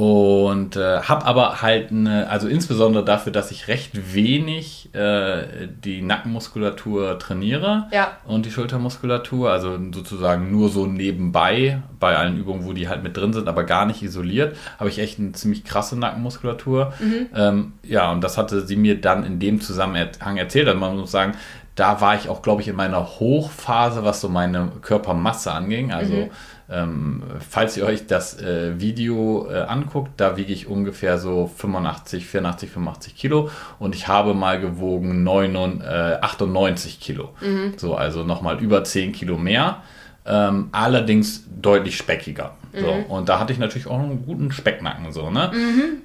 und äh, habe aber halt eine, also insbesondere dafür, dass ich recht wenig äh, die Nackenmuskulatur trainiere Ja. und die Schultermuskulatur, also sozusagen nur so nebenbei bei allen Übungen, wo die halt mit drin sind, aber gar nicht isoliert, habe ich echt eine ziemlich krasse Nackenmuskulatur. Ähm, ja, und das hatte sie mir dann in dem Zusammenhang erzählt. Also man muss sagen, da war ich auch, glaube ich, in meiner Hochphase, was so meine Körpermasse anging. Also ähm, falls ihr euch das äh, Video äh, anguckt, da wiege ich ungefähr so 85, 84, 85 Kilo und ich habe mal gewogen 99, äh, 98 Kilo. So, also nochmal über 10 Kilo mehr. Ähm, allerdings deutlich speckiger. So, und da hatte ich natürlich auch einen guten Specknacken. So, ne?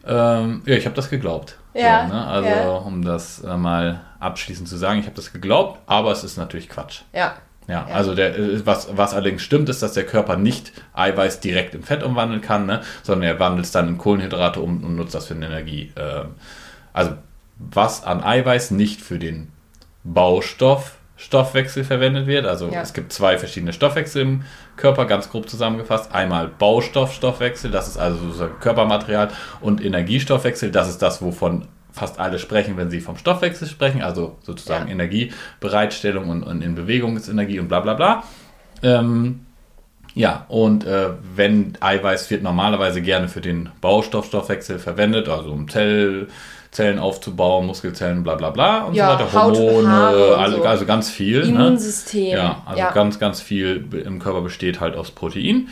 Ähm, ja, ich habe das geglaubt. Ja, So, ne? Also, ja. um das äh, mal abschließend zu sagen, ich habe das geglaubt, aber es ist natürlich Quatsch. ja. Ja, also der, äh, was, was allerdings stimmt, ist, dass der Körper nicht Eiweiß direkt in Fett umwandeln kann, ne? sondern er wandelt es dann in Kohlenhydrate um und nutzt das für eine Energie. Ähm, also was an Eiweiß nicht für den Baustoff Stoffwechsel verwendet wird. Also Ja. es gibt zwei verschiedene Stoffwechsel im Körper, ganz grob zusammengefasst. Einmal Baustoffstoffwechsel, das ist also sozusagen Körpermaterial, und Energiestoffwechsel, das ist das, wovon fast alle sprechen, wenn sie vom Stoffwechsel sprechen, also sozusagen Ja. Energiebereitstellung und, und in Bewegung ist Energie und bla bla bla. Ähm, ja, und äh, wenn Eiweiß wird normalerweise gerne für den Baustoffstoffwechsel verwendet, also um Zell, Zellen aufzubauen, Muskelzellen, bla bla bla und Ja, so weiter, Haut Hormone, alle, so. also ganz viel. Ne? Immunsystem. Ja, also ganz, ganz viel im Körper besteht halt aus Protein.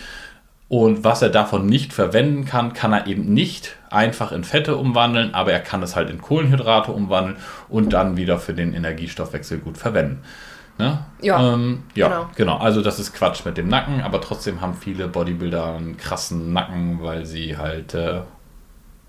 Und was er davon nicht verwenden kann, kann er eben nicht einfach in Fette umwandeln, aber er kann es halt in Kohlenhydrate umwandeln und dann wieder für den Energiestoffwechsel gut verwenden. Ne? Ja, ähm, ja genau. genau. Also das ist Quatsch mit dem Nacken, aber trotzdem haben viele Bodybuilder einen krassen Nacken, weil sie halt äh,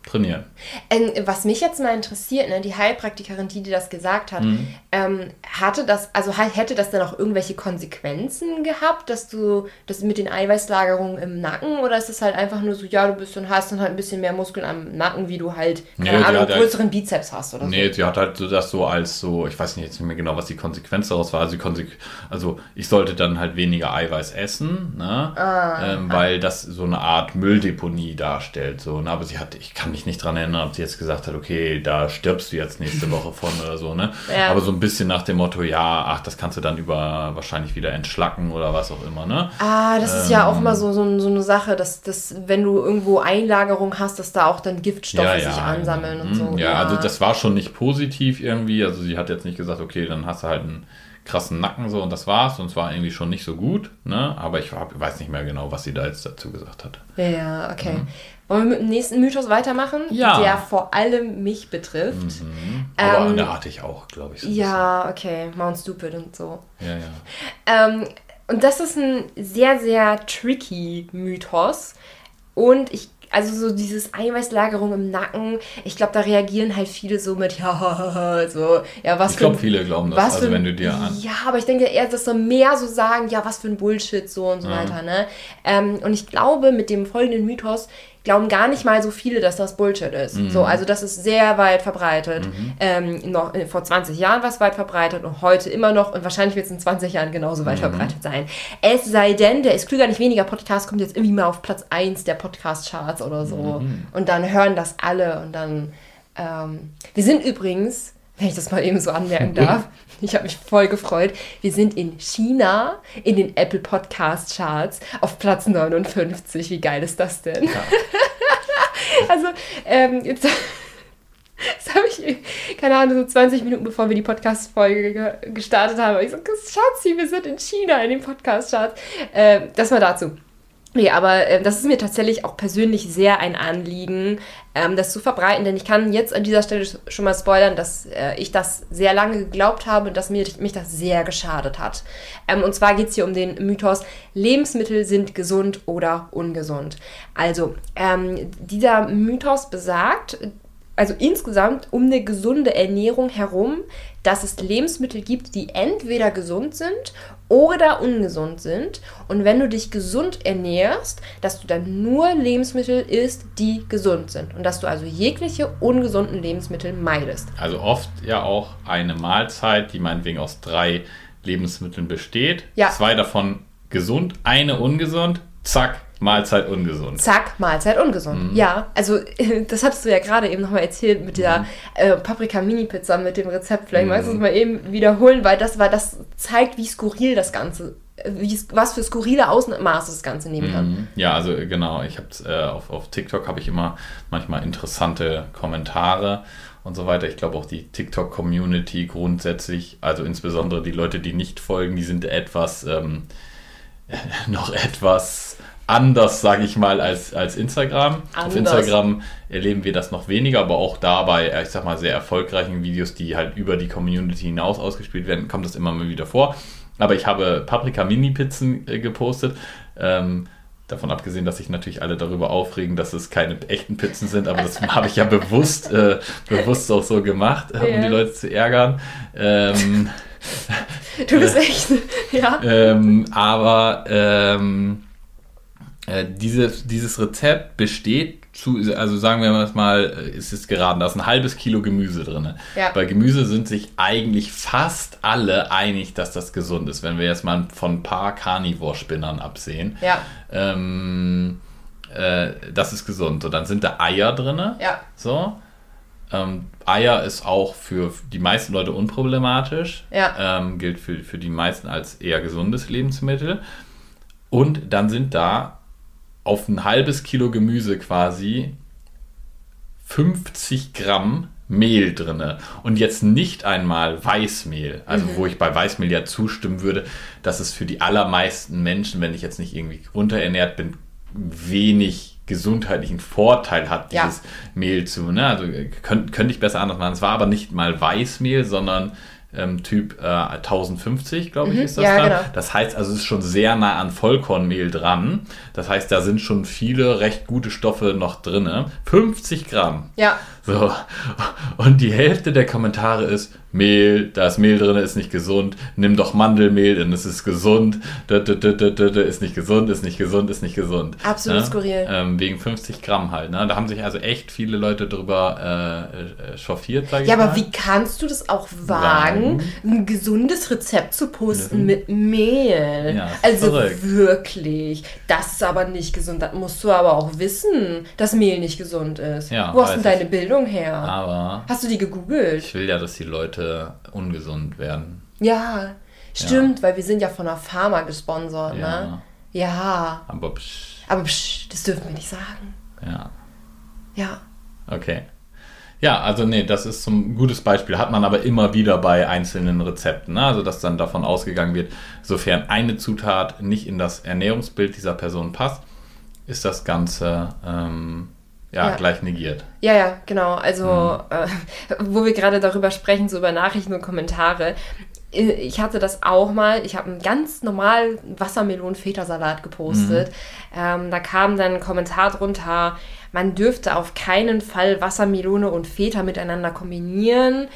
trainieren. Ähm, was mich jetzt mal interessiert, ne, die Heilpraktikerin, die dir das gesagt hat, Mhm. ähm, hatte das, also hätte das dann auch irgendwelche Konsequenzen gehabt, dass du das mit den Eiweißlagerungen im Nacken oder ist es halt einfach nur so, ja, du bist und hast dann halt ein bisschen mehr Muskeln am Nacken, wie du halt, Nee, keine die Ahnung, halt- größeren Bizeps hast oder Nee, so. sie hat halt so das so als so, ich weiß nicht jetzt nicht mehr genau, was die Konsequenz daraus war. Also, die Konse also ich sollte dann halt weniger Eiweiß essen, ne? ähm, weil das so eine Art Mülldeponie darstellt. So, ne? Aber sie hat, ich kann mich nicht dran erinnern, ob sie jetzt gesagt hat, okay, da stirbst du jetzt nächste Woche von oder so, ne? Ja. Aber so ein bisschen nach dem Motto, ja, ach, das kannst du dann über wahrscheinlich wieder entschlacken oder was auch immer, ne? Ah, das ist Ähm. ja auch immer so, so, so eine Sache, dass, dass wenn du irgendwo Einlagerung hast, dass da auch dann Giftstoffe sich ansammeln und so. Mhm. Ja, also das war schon nicht positiv irgendwie. Also sie hat jetzt nicht gesagt, okay, dann hast du halt einen krassen Nacken so und das war's. Und es war irgendwie schon nicht so gut. Ne? Aber ich hab, weiß nicht mehr genau, was sie da jetzt dazu gesagt hat. Ja, okay. Wollen wir mit dem nächsten Mythos weitermachen? Mhm. Ja. Der vor allem mich betrifft. Aber Ähm, da hatte ich auch, glaube ich. so Ja, okay. Mount Stupid und so. Ja, ja. Ähm, und das ist ein sehr, sehr tricky Mythos. Und ich, also so dieses Eiweißlagerung im Nacken, ich glaube, da reagieren halt viele so mit, ja, so, ja, was Ich für ein- glaube, viele glauben das. was Also wenn du dir an. Ja, aber ich denke eher, dass so mehr so sagen, ja, was für ein Bullshit, so und so weiter, ne? Ähm, und ich glaube, mit dem folgenden Mythos glauben gar nicht mal so viele, dass das Bullshit ist. Mhm. So, also das ist sehr weit verbreitet. Ähm, noch äh, vor 20 Jahren war es weit verbreitet und heute immer noch und wahrscheinlich wird es in 20 Jahren genauso Mhm. weit verbreitet sein. Es sei denn, der ist klüger, nicht weniger Podcast kommt jetzt irgendwie mal auf Platz 1 der Podcast-Charts oder so. Mhm. Und dann hören das alle und dann. Ähm, wir sind übrigens, wenn ich das mal eben so anmerken darf, ich habe mich voll gefreut. Wir sind in China in den Apple Podcast Charts auf Platz 59. Wie geil ist das denn? also, ähm, jetzt, jetzt habe ich, keine Ahnung, so 20 Minuten bevor wir die Podcast-Folge ge gestartet haben, hab ich so, Schatzi, wir sind in China in den Podcast Charts. Ähm, das mal dazu. Nee, aber äh, das ist mir tatsächlich auch persönlich sehr ein Anliegen, ähm, das zu verbreiten, denn ich kann jetzt an dieser Stelle sch- schon mal spoilern, dass äh, ich das sehr lange geglaubt habe und dass mir, mich das sehr geschadet hat. Ähm, und zwar geht es hier um den Mythos, Lebensmittel sind gesund oder ungesund. Also, ähm, dieser Mythos besagt, also insgesamt um eine gesunde Ernährung herum, dass es Lebensmittel gibt, die entweder gesund sind oder ungesund sind. Und wenn du dich gesund ernährst, dass du dann nur Lebensmittel isst, die gesund sind. Und dass du also jegliche ungesunden Lebensmittel meidest. Also oft ja auch eine Mahlzeit, die meinetwegen aus drei Lebensmitteln besteht. Ja. Zwei davon gesund, eine ungesund. Zack, Mahlzeit ungesund. Zack, Mahlzeit ungesund. Ja, also das hattest du ja gerade eben nochmal erzählt mit der äh, Paprika-Mini-Pizza, mit dem Rezept. Vielleicht magst du es mal eben wiederholen, weil das, weil das zeigt, wie skurril das Ganze, äh, wie, was für skurrile Ausmaße das Ganze nehmen kann. Mhm. Ja, also äh, genau, ich habe äh, auf, auf TikTok habe ich immer manchmal interessante Kommentare und so weiter. Ich glaube auch die TikTok-Community grundsätzlich, also insbesondere die Leute, die nicht folgen, die sind etwas ähm, noch etwas anders, sage ich mal, als, als Instagram. Auf Anders. Instagram erleben wir das noch weniger, aber auch da bei, äh, ich sag mal, sehr erfolgreichen Videos, die halt über die Community hinaus ausgespielt werden, kommt das immer mal wieder vor. Aber ich habe Paprika-Mini-Pizzen äh, gepostet. Ähm, davon abgesehen, dass sich natürlich alle darüber aufregen, dass es keine echten Pizzen sind, aber das habe ich ja bewusst, äh, bewusst auch so gemacht, äh, um Ja. die Leute zu ärgern. Ähm, Du bist echt, ja. ähm, aber ähm, äh, dieses, dieses Rezept besteht zu, also sagen wir mal, äh, ist es geraten, da ist ein halbes Kilo Gemüse drin. Ja. Bei Gemüse sind sich eigentlich fast alle einig, dass das gesund ist, wenn wir jetzt mal von ein paar Carnivore-Spinnern absehen. Ja, Ähm, äh, das ist gesund. So, dann sind da Eier drin. ja. So. Ähm, Eier ist auch für die meisten Leute unproblematisch. Ja. Ähm, gilt für, für die meisten als eher gesundes Lebensmittel. Und dann sind da auf ein halbes Kilo Gemüse quasi 50 Gramm Mehl drinne und jetzt nicht einmal Weißmehl, also wo ich bei Weißmehl ja zustimmen würde, dass es für die allermeisten Menschen, wenn ich jetzt nicht irgendwie unterernährt bin, wenig gesundheitlichen Vorteil hat, Ja. dieses Mehl zu. Ne? Also könnte könnte ich besser anders machen. Es war aber nicht mal Weißmehl, sondern ähm, Typ äh, 1050, glaube ich, ist das Mhm. ja, dann. genau. Das heißt also, es ist schon sehr nah an Vollkornmehl dran. Das heißt, da sind schon viele recht gute Stoffe noch drin. 50 Gramm. Ja, So. Und die Hälfte der Kommentare ist, Mehl, da ist Mehl drin, ist nicht gesund. Nimm doch Mandelmehl, denn es ist gesund. Ist nicht gesund, ist nicht gesund, ist nicht gesund. Absolut skurril. Ähm, wegen 50 Gramm halt. Ne? Da haben sich also echt viele Leute drüber äh, äh, chauffiert, sag ich Ja, mal. aber wie kannst du das auch wagen, ein gesundes Rezept zu posten mit Mehl? Ja, also verrückt. wirklich, das ist aber nicht gesund. Das musst du aber auch wissen, dass Mehl nicht gesund ist. Ja, Wo hast denn deine Bildung her? Aber Hast du die gegoogelt? ich will ja, dass die Leute ungesund werden. Ja, stimmt, weil wir sind ja von einer Pharma gesponsert, ne? Ja. Ja, Aber psch, aber psch, das dürfen wir nicht sagen. ja. Ja. Okay. Ja, also nee, das ist ein gutes Beispiel. Hat man aber immer wieder bei einzelnen Rezepten. Ne? Also, dass dann davon ausgegangen wird, sofern eine Zutat nicht in das Ernährungsbild dieser Person passt, ist das Ganze ähm, ja, Ja. gleich negiert. Ja, ja, genau. Also, äh, wo wir gerade darüber sprechen, so über Nachrichten und Kommentare. äh, Ich hatte das auch mal. Ich habe einen ganz normalen Wassermelonen-Feta-Salat gepostet. Ähm, da kam dann ein Kommentar drunter, man dürfte auf keinen Fall Wassermelone und Feta miteinander kombinieren.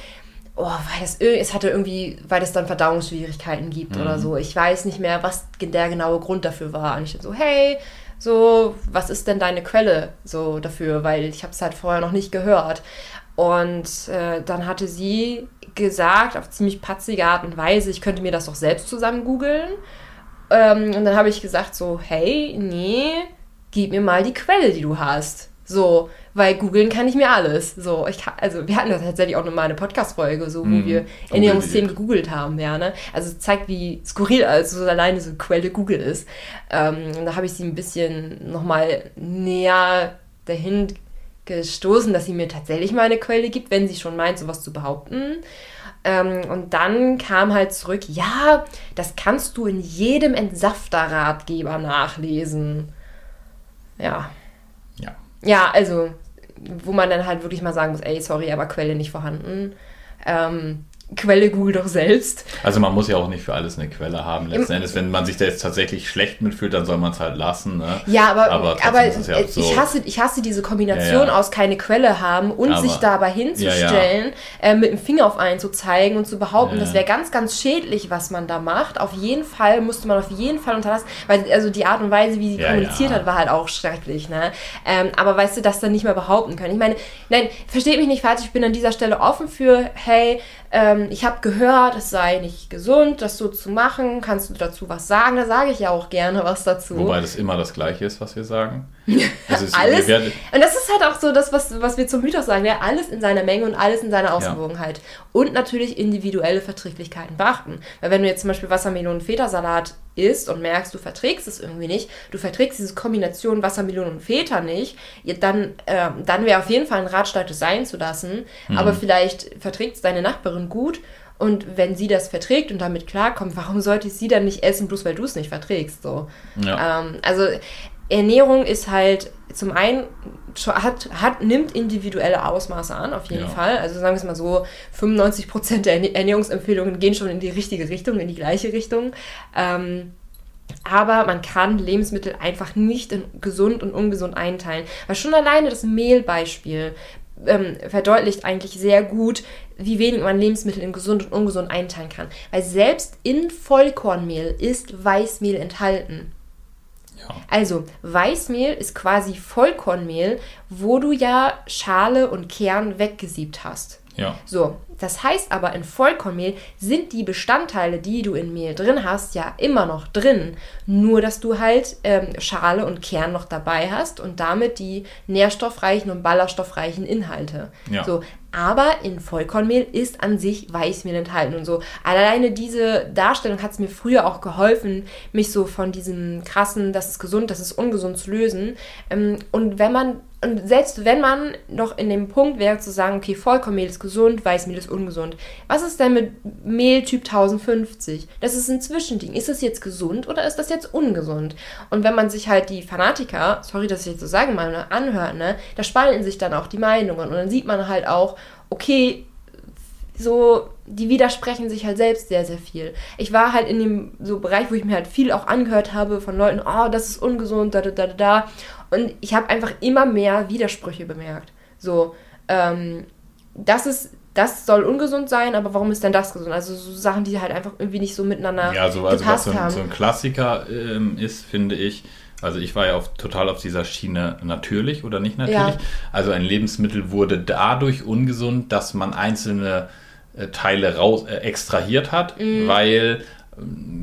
Oh, weil das, es hatte irgendwie, weil es dann Verdauungsschwierigkeiten gibt oder so. Ich weiß nicht mehr, was der genaue Grund dafür war. Und ich dann so, hey, so, was ist denn deine Quelle so dafür? Weil ich habe es halt vorher noch nicht gehört. Und äh, dann hatte sie gesagt, auf ziemlich patzige Art und Weise, ich könnte mir das doch selbst zusammen googeln. Ähm, und dann habe ich gesagt so, hey, nee, gib mir mal die Quelle, die du hast. So, weil googeln kann ich mir alles. So, ich kann, also wir hatten ja tatsächlich auch nochmal eine Podcast-Folge, so, wo Mhm. wir Ernährungsthemen gegoogelt haben, ja, ne? Also es zeigt, wie skurril also so alleine so Quelle Google ist. Ähm, und da habe ich sie ein bisschen nochmal näher dahin gestoßen, dass sie mir tatsächlich mal eine Quelle gibt, wenn sie schon meint, sowas zu behaupten. Ähm, und dann kam halt zurück, ja, das kannst du in jedem Entsafter-Ratgeber nachlesen. Ja. Ja. Ja, also, wo man dann halt wirklich mal sagen muss, ey, sorry, aber Quelle nicht vorhanden. Ähm, Quelle Google doch selbst. Also man muss ja auch nicht für alles eine Quelle haben. Letzten Endes, wenn man sich da jetzt tatsächlich schlecht mitfühlt, dann soll man es halt lassen. Ne? Ja, aber, Aber aber, ja ich, hasse, ich hasse diese Kombination Ja, ja. aus keine Quelle haben und Aber- sich dabei hinzustellen, Äh, mit dem Finger auf einen zu zeigen und zu behaupten, das wäre ganz, ganz schädlich, was man da macht. Auf jeden Fall musste man auf jeden Fall unterlassen, weil also die Art und Weise, wie sie kommuniziert hat, war halt auch schrecklich. Ne? Ähm, aber weißt du, das dann nicht mehr behaupten können. Ich meine, nein, versteht mich nicht falsch, ich bin an dieser Stelle offen für, hey, ähm, ich habe gehört, es sei nicht gesund, das so zu machen. Kannst du dazu was sagen? Da sage ich ja auch gerne was dazu. Wobei das immer das Gleiche ist, was wir sagen. Das ist, alles. ihr werdet- Und das ist halt auch so das, was, was wir zum Mythos sagen. Ja, alles in seiner Menge und alles in seiner Ausgewogenheit. Und natürlich individuelle Verträglichkeiten beachten. Weil wenn du jetzt zum Beispiel Wassermelonen-Feta-Salat isst und merkst, du verträgst es irgendwie nicht, du verträgst diese Kombination Wassermelone und Feta nicht, dann, ähm, dann wäre auf jeden Fall ein Ratschlag, das sein zu lassen. Aber vielleicht verträgt es deine Nachbarin gut. Und wenn sie das verträgt und damit klarkommt, warum sollte sie dann nicht essen, bloß weil du es nicht verträgst? So. Ja. Ähm, also Ernährung ist halt zum einen hat, hat nimmt individuelle Ausmaße an, auf jeden Ja. Fall. Also sagen wir es mal so, 95% der Ernährungsempfehlungen gehen schon in die richtige Richtung, in die gleiche Richtung. Ähm, aber man kann Lebensmittel einfach nicht in gesund und ungesund einteilen. Weil schon alleine das Mehlbeispiel ähm, verdeutlicht eigentlich sehr gut, wie wenig man Lebensmittel in gesund und ungesund einteilen kann. Weil selbst in Vollkornmehl ist Weißmehl enthalten. Also, Weißmehl ist quasi Vollkornmehl, wo du ja Schale und Kern weggesiebt hast. ja. So, das heißt aber, in Vollkornmehl sind die Bestandteile, die du in Mehl drin hast, ja immer noch drin. Nur, dass du halt ähm, Schale und Kern noch dabei hast und damit die nährstoffreichen und ballaststoffreichen Inhalte. Ja. So, aber in Vollkornmehl ist an sich Weißmehl enthalten und so. Alleine diese Darstellung hat es mir früher auch geholfen, mich so von diesem krassen, das ist gesund, das ist ungesund zu lösen. Ähm, und wenn man und selbst wenn man noch in dem Punkt wäre zu sagen, okay, Vollkornmehl ist gesund, Weißmehl ist ungesund. Was ist denn mit Mehl Typ 1050? Das ist ein Zwischending. Ist das jetzt gesund oder ist das jetzt ungesund? Und wenn man sich halt die Fanatiker, sorry, dass ich jetzt so sagen mal, ne, anhört, ne, da spalten sich dann auch die Meinungen und dann sieht man halt auch, okay, so, die widersprechen sich halt selbst sehr, sehr viel. Ich war halt in dem so Bereich, wo ich mir halt viel auch angehört habe von Leuten, oh, das ist ungesund, da, da, da, da. Und ich habe einfach immer mehr Widersprüche bemerkt. So, ähm, das ist, das soll ungesund sein, aber warum ist denn das gesund? Also so Sachen, die halt einfach irgendwie nicht so miteinander Ja, so, also was gepasst so ein, haben. so ein Klassiker ähm, ist, finde ich, also ich war ja auf, total auf dieser Schiene natürlich oder nicht natürlich. Ja. Also ein Lebensmittel wurde dadurch ungesund, dass man einzelne äh, Teile raus äh, extrahiert hat, Mhm. weil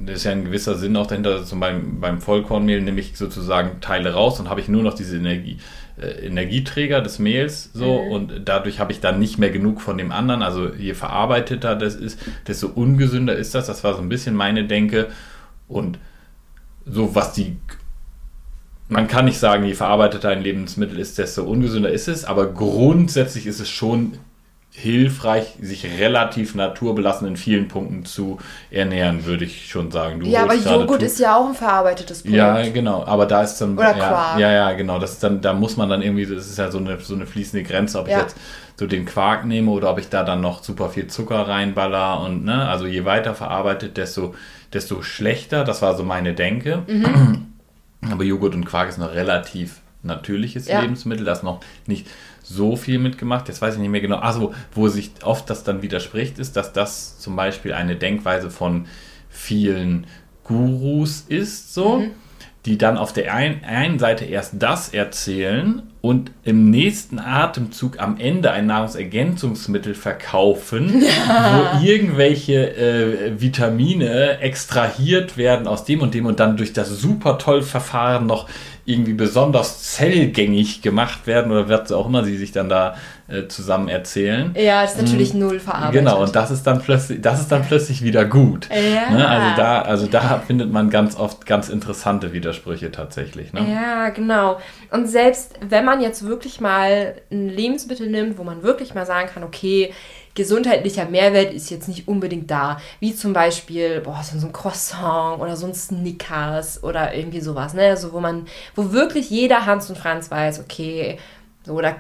das ist ja ein gewisser Sinn auch dahinter, also zum beim, beim Vollkornmehl nehme ich sozusagen Teile raus und habe ich nur noch diese Energie, äh, Energieträger des Mehls so Mhm. und dadurch habe ich dann nicht mehr genug von dem anderen. Also je verarbeiteter das ist, desto ungesünder ist das. Das war so ein bisschen meine Denke. Und so was die man kann nicht sagen, je verarbeiteter ein Lebensmittel ist, desto ungesünder ist es, aber grundsätzlich ist es schon hilfreich, sich relativ naturbelassen in vielen Punkten zu ernähren, würde ich schon sagen. Du ja, aber Joghurt ist ja auch ein verarbeitetes Produkt. ja, genau, aber da ist dann Oder ja, Quark. ja, ja, genau, das ist dann da muss man dann irgendwie das ist ja so eine so eine fließende Grenze, ob Ja. ich jetzt so den Quark nehme oder ob ich da dann noch super viel Zucker reinballer und ne, also je weiter verarbeitet, desto desto schlechter, das war so meine Denke. Mhm. Aber Joghurt und Quark ist noch relativ natürliches Ja. Lebensmittel, das noch nicht so viel mitgemacht. Jetzt weiß ich nicht mehr genau. Also, wo sich oft das dann widerspricht, ist, dass das zum Beispiel eine Denkweise von vielen Gurus ist, so, Mhm. die dann auf der ein, einen Seite erst das erzählen und im nächsten Atemzug am Ende ein Nahrungsergänzungsmittel verkaufen, wo irgendwelche äh, Vitamine extrahiert werden aus dem und dem und dann durch das super toll Verfahren noch irgendwie besonders zellgängig gemacht werden oder was auch immer sie sich dann da äh, zusammen erzählen. Ja, das ist natürlich null verarbeitet. Genau, und das ist dann plötzlich, das ist dann plötzlich wieder gut. Ja. Ne? Also da, also da findet man ganz oft ganz interessante Widersprüche tatsächlich. Ne? Ja, genau. Und selbst wenn man jetzt wirklich mal ein Lebensmittel nimmt, wo man wirklich mal sagen kann, okay, gesundheitlicher Mehrwert ist jetzt nicht unbedingt da. Wie zum Beispiel, boah, so ein Croissant oder so ein Snickers oder irgendwie sowas, ne? Also wo man, wo wirklich jeder Hans und Franz weiß, okay, so oder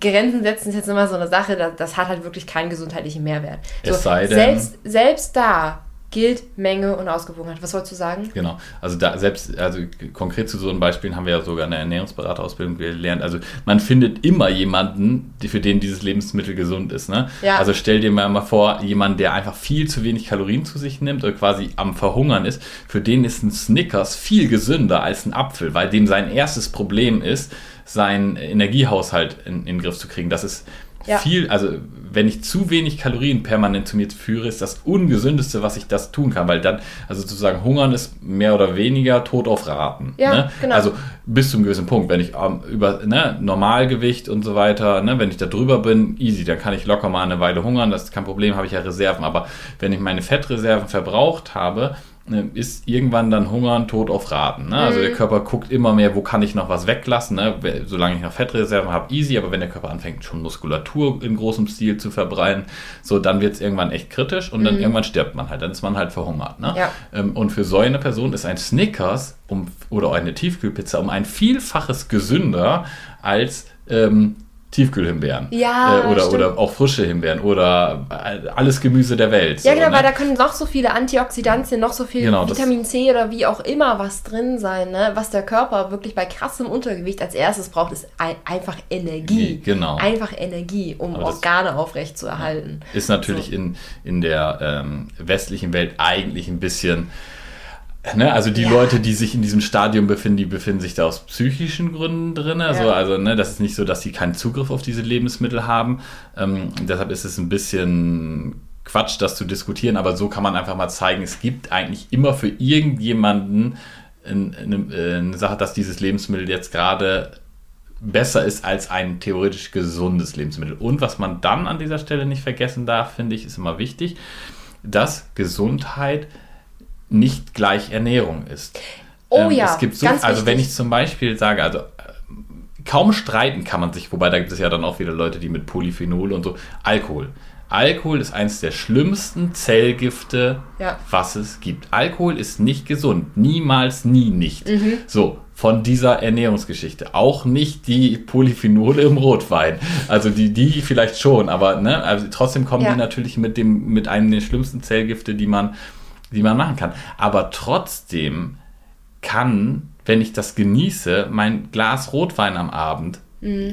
Grenzen setzen ist jetzt immer so eine Sache, das, das hat halt wirklich keinen gesundheitlichen Mehrwert. So, Es sei denn- Selbst, selbst da gilt Menge und Ausgewogenheit. Was wolltest du sagen? Genau. Also da selbst, also konkret zu so einem Beispiel haben wir ja sogar eine Ernährungsberaterausbildung gelernt. Also man findet immer jemanden, für den dieses Lebensmittel gesund ist. Ne? Ja. Also stell dir mal mal vor, jemand, der einfach viel zu wenig Kalorien zu sich nimmt oder quasi am Verhungern ist, für den ist ein Snickers viel gesünder als ein Apfel, weil dem sein erstes Problem ist, seinen Energiehaushalt in, in den Griff zu kriegen. Das ist Ja. viel, also wenn ich zu wenig Kalorien permanent zu mir führe, ist das ungesündeste, was ich das tun kann, weil dann, also sozusagen hungern ist mehr oder weniger Tod auf Raten. Ja, ne? genau. Also bis zu einem gewissen Punkt, wenn ich ähm, über ne, Normalgewicht und so weiter, ne, wenn ich da drüber bin, easy, dann kann ich locker mal eine Weile hungern, das ist kein Problem, habe ich ja Reserven. Aber wenn ich meine Fettreserven verbraucht habe, ist irgendwann dann Hungern Tod auf Raten. Ne? Also Mhm. der Körper guckt immer mehr, wo kann ich noch was weglassen. Ne? Solange ich noch Fettreserven habe, easy, aber wenn der Körper anfängt, schon Muskulatur in großem Stil zu verbrennen, so dann wird es irgendwann echt kritisch und dann irgendwann stirbt man halt, dann ist man halt verhungert. Ne? Mhm. Ja. Ähm, und für so eine Person ist ein Snickers um, oder eine Tiefkühlpizza um ein Vielfaches gesünder als ähm, Tiefkühlhimbeeren. Ja, äh, oder, stimmt. oder auch frische Himbeeren oder äh, alles Gemüse der Welt. Ja, so, genau, ne? weil da können noch so viele Antioxidantien, noch so viel Genau, Vitamin C oder wie auch immer was drin sein, ne? was der Körper wirklich bei krassem Untergewicht als erstes braucht, ist ein, einfach Energie. Genau. Einfach Energie, um das- Organe aufrecht zu erhalten. Ist natürlich in, in der ähm, westlichen Welt eigentlich ein bisschen. Ne, also die Ja. Leute, die sich in diesem Stadium befinden, die befinden sich da aus psychischen Gründen drin. Also, Ja. also ne, das ist nicht so, dass sie keinen Zugriff auf diese Lebensmittel haben. Ähm, deshalb ist es ein bisschen Quatsch, das zu diskutieren, aber so kann man einfach mal zeigen, es gibt eigentlich immer für irgendjemanden eine, eine, eine Sache, dass dieses Lebensmittel jetzt gerade besser ist als ein theoretisch gesundes Lebensmittel. Und was man dann an dieser Stelle nicht vergessen darf, finde ich, ist immer wichtig, dass Gesundheit nicht gleich Ernährung ist. Oh ja, es gibt so, ganz also wenn ich zum Beispiel sage, also äh, kaum streiten kann man sich, wobei da gibt es ja dann auch wieder Leute, die mit Polyphenol und so. Alkohol. Alkohol ist eines der schlimmsten Zellgifte, Ja. was es gibt. Alkohol ist nicht gesund. Niemals, nie nicht. Mhm. So, von dieser Ernährungsgeschichte. Auch nicht die Polyphenole im Rotwein. Also die, die vielleicht schon, aber ne, also trotzdem kommen Ja. die natürlich mit dem, mit einem der schlimmsten Zellgifte, die man, die man machen kann. Aber trotzdem kann, wenn ich das genieße, mein Glas Rotwein am Abend,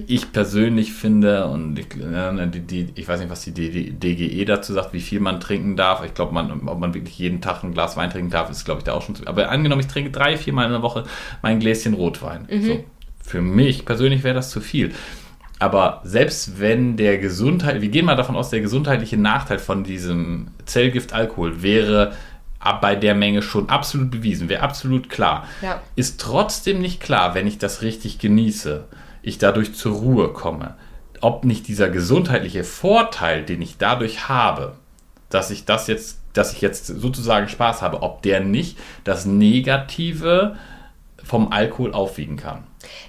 ich persönlich finde, und ich, äh, die, die, ich weiß nicht, was die DGE dazu sagt, wie viel man trinken darf. Ich glaube, man, ob man wirklich jeden Tag ein Glas Wein trinken darf, ist, glaube ich, da auch schon zu. Aber angenommen, ich trinke drei, vier Mal in der Woche mein Gläschen Rotwein. So, für mich persönlich wäre das zu viel. Aber selbst wenn der Gesundheit, wir gehen mal davon aus, der gesundheitliche Nachteil von diesem Zellgift Alkohol wäre bei der Menge schon absolut bewiesen, wäre absolut klar. Ja. Ist trotzdem nicht klar, wenn ich das richtig genieße, ich dadurch zur Ruhe komme, ob nicht dieser gesundheitliche Vorteil, den ich dadurch habe, dass ich das jetzt, dass ich jetzt sozusagen Spaß habe, ob der nicht das Negative vom Alkohol aufwiegen kann.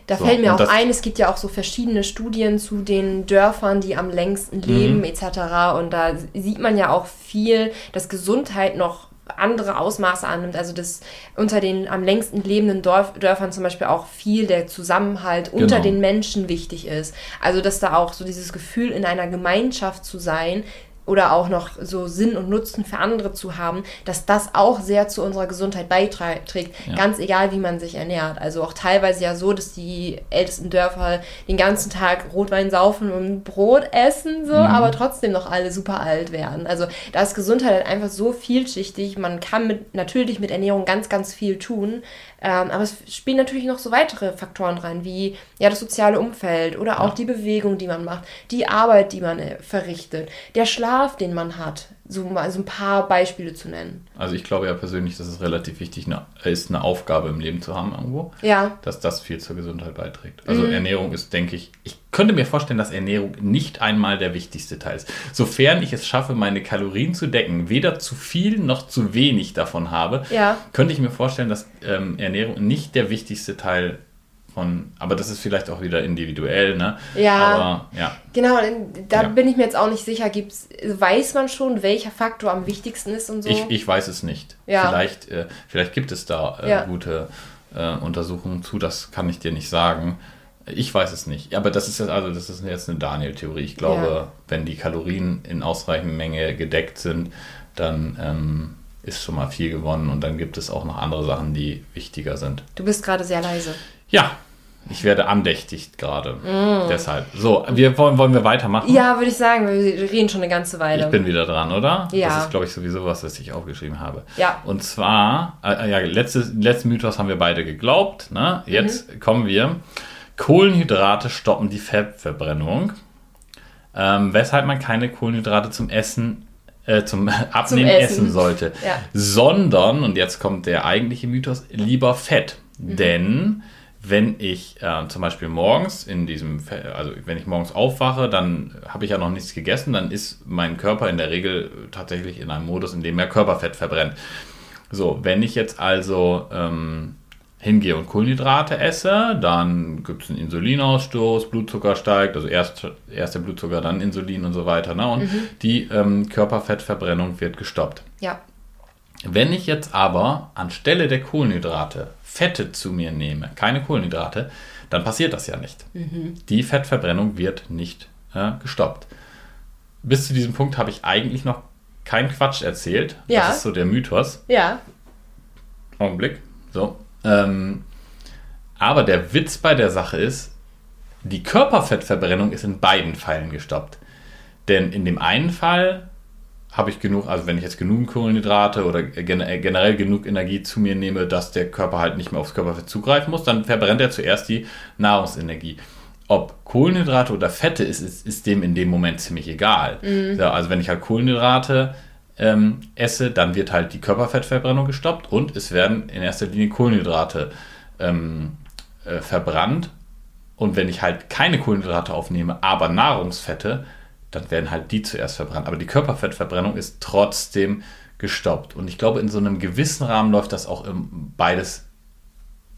Da So, fällt mir auch ein, es gibt ja auch so verschiedene Studien zu den Dörfern, die am Mhm. längsten leben, etc. Und da sieht man ja auch viel, dass Gesundheit noch andere Ausmaße annimmt. Also dass unter den am längsten lebenden Dorf, Dörfern zum Beispiel auch viel der Zusammenhalt unter Genau. den Menschen wichtig ist. Also dass da auch so dieses Gefühl in einer Gemeinschaft zu sein oder auch noch so Sinn und Nutzen für andere zu haben, dass das auch sehr zu unserer Gesundheit beiträgt. Ja. Ganz egal, wie man sich ernährt. Also auch teilweise ja so, dass die ältesten Dörfer den ganzen Tag Rotwein saufen und Brot essen, so, aber trotzdem noch alle super alt werden. Also da ist Gesundheit halt einfach so vielschichtig. Man kann mit, natürlich mit Ernährung ganz, ganz viel tun. Ähm, aber es spielen natürlich noch so weitere Faktoren rein, wie ja das soziale Umfeld oder auch Ja. die Bewegung, die man macht, die Arbeit, die man äh, verrichtet, der Schlaf, den man hat. So mal so ein paar Beispiele zu nennen. Also ich glaube ja persönlich, dass es relativ wichtig ist, eine Aufgabe im Leben zu haben irgendwo, Ja, dass das viel zur Gesundheit beiträgt. Also Mhm. Ernährung ist, denke ich, ich könnte mir vorstellen, dass Ernährung nicht einmal der wichtigste Teil ist. Sofern ich es schaffe, meine Kalorien zu decken, weder zu viel noch zu wenig davon habe, Ja. könnte ich mir vorstellen, dass ähm, Ernährung nicht der wichtigste Teil von, aber das ist vielleicht auch wieder individuell, ne? Ja. Aber ja, Genau, da Ja. bin ich mir jetzt auch nicht sicher. Gibt's, weiß man schon, welcher Faktor am wichtigsten ist und so? Ich, ich weiß es nicht. Ja. Vielleicht, äh, vielleicht gibt es da äh, Ja. gute äh, Untersuchungen zu, das kann ich dir nicht sagen. Ich weiß es nicht. Aber das ist jetzt, also das ist jetzt eine Daniel-Theorie. Ich glaube, Ja. wenn die Kalorien in ausreichender Menge gedeckt sind, dann ähm, ist schon mal viel gewonnen und dann gibt es auch noch andere Sachen, die wichtiger sind. du bist gerade sehr leise. Ja, ich werde andächtig gerade. Deshalb. So, wir wollen, wollen wir weitermachen? Mm. Ja, würde ich sagen, wir reden schon eine ganze Weile. Ich bin wieder dran, oder? Ja. Das ist, glaube ich, sowieso was, was ich aufgeschrieben habe. Ja. Und zwar, äh, ja, letztes, letzten Mythos haben wir beide geglaubt. Ne? Jetzt Mhm. kommen wir. Kohlenhydrate stoppen die Fettverbrennung. Ähm, weshalb man keine Kohlenhydrate zum Essen, äh, zum Abnehmen Essen. essen. sollte. Ja. Sondern, und jetzt kommt der eigentliche Mythos, lieber Fett. Mhm. Denn wenn ich äh, zum Beispiel morgens in diesem, also wenn ich morgens aufwache, dann habe ich ja noch nichts gegessen, dann ist mein Körper in der Regel tatsächlich in einem Modus, in dem er Körperfett verbrennt. So, wenn ich jetzt also ähm, hingehe und Kohlenhydrate esse, dann gibt es einen Insulinausstoß, Blutzucker steigt, also erst, erst der Blutzucker, dann Insulin und so weiter. Ne? Und die ähm, Körperfettverbrennung wird gestoppt. Ja. Wenn ich jetzt aber anstelle der Kohlenhydrate Fette zu mir nehme, keine Kohlenhydrate, dann passiert das ja nicht. Die Fettverbrennung wird nicht äh, gestoppt. Bis zu diesem Punkt habe ich eigentlich noch keinen Quatsch erzählt. Ja. Das ist so der Mythos. Ja. Augenblick. So. Ähm, aber der Witz bei der Sache ist, die Körperfettverbrennung ist in beiden Fällen gestoppt. Denn in dem einen Fall habe ich genug, also wenn ich jetzt genug Kohlenhydrate oder äh, generell genug Energie zu mir nehme, dass der Körper halt nicht mehr aufs Körperfett zugreifen muss, dann verbrennt er zuerst die Nahrungsenergie. Ob Kohlenhydrate oder Fette ist, ist, ist dem in dem Moment ziemlich egal. So, also wenn ich halt Kohlenhydrate ähm, esse, dann wird halt die Körperfettverbrennung gestoppt und es werden in erster Linie Kohlenhydrate ähm, äh, verbrannt. Und wenn ich halt keine Kohlenhydrate aufnehme, aber Nahrungsfette, dann werden halt die zuerst verbrannt. Aber die Körperfettverbrennung ist trotzdem gestoppt. Und ich glaube, in so einem gewissen Rahmen läuft das auch im, beides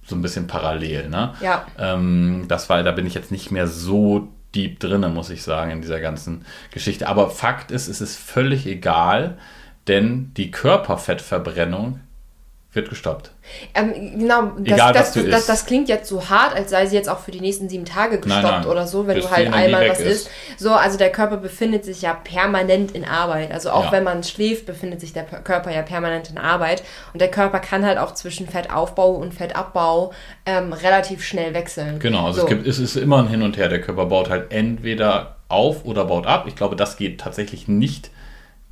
so ein bisschen parallel. Ne? Ja. Ähm, das war, da bin ich jetzt nicht mehr so deep drinne, muss ich sagen, in dieser ganzen Geschichte. Aber Fakt ist, es ist völlig egal, denn die Körperfettverbrennung wird gestoppt. Ähm, genau, das, Egal, das, was du das, isst. das klingt jetzt so hart, als sei sie jetzt auch für die nächsten sieben Tage gestoppt Nein, nein. oder so, wenn Bis du halt einmal was ist. isst. So, also der Körper befindet sich ja permanent in Arbeit. Also auch Ja. wenn man schläft, befindet sich der Körper ja permanent in Arbeit. Und der Körper kann halt auch zwischen Fettaufbau und Fettabbau ähm, relativ schnell wechseln. Genau, also so. es, gibt, es ist immer ein Hin und Her. Der Körper baut halt entweder auf oder baut ab. Ich glaube, das geht tatsächlich nicht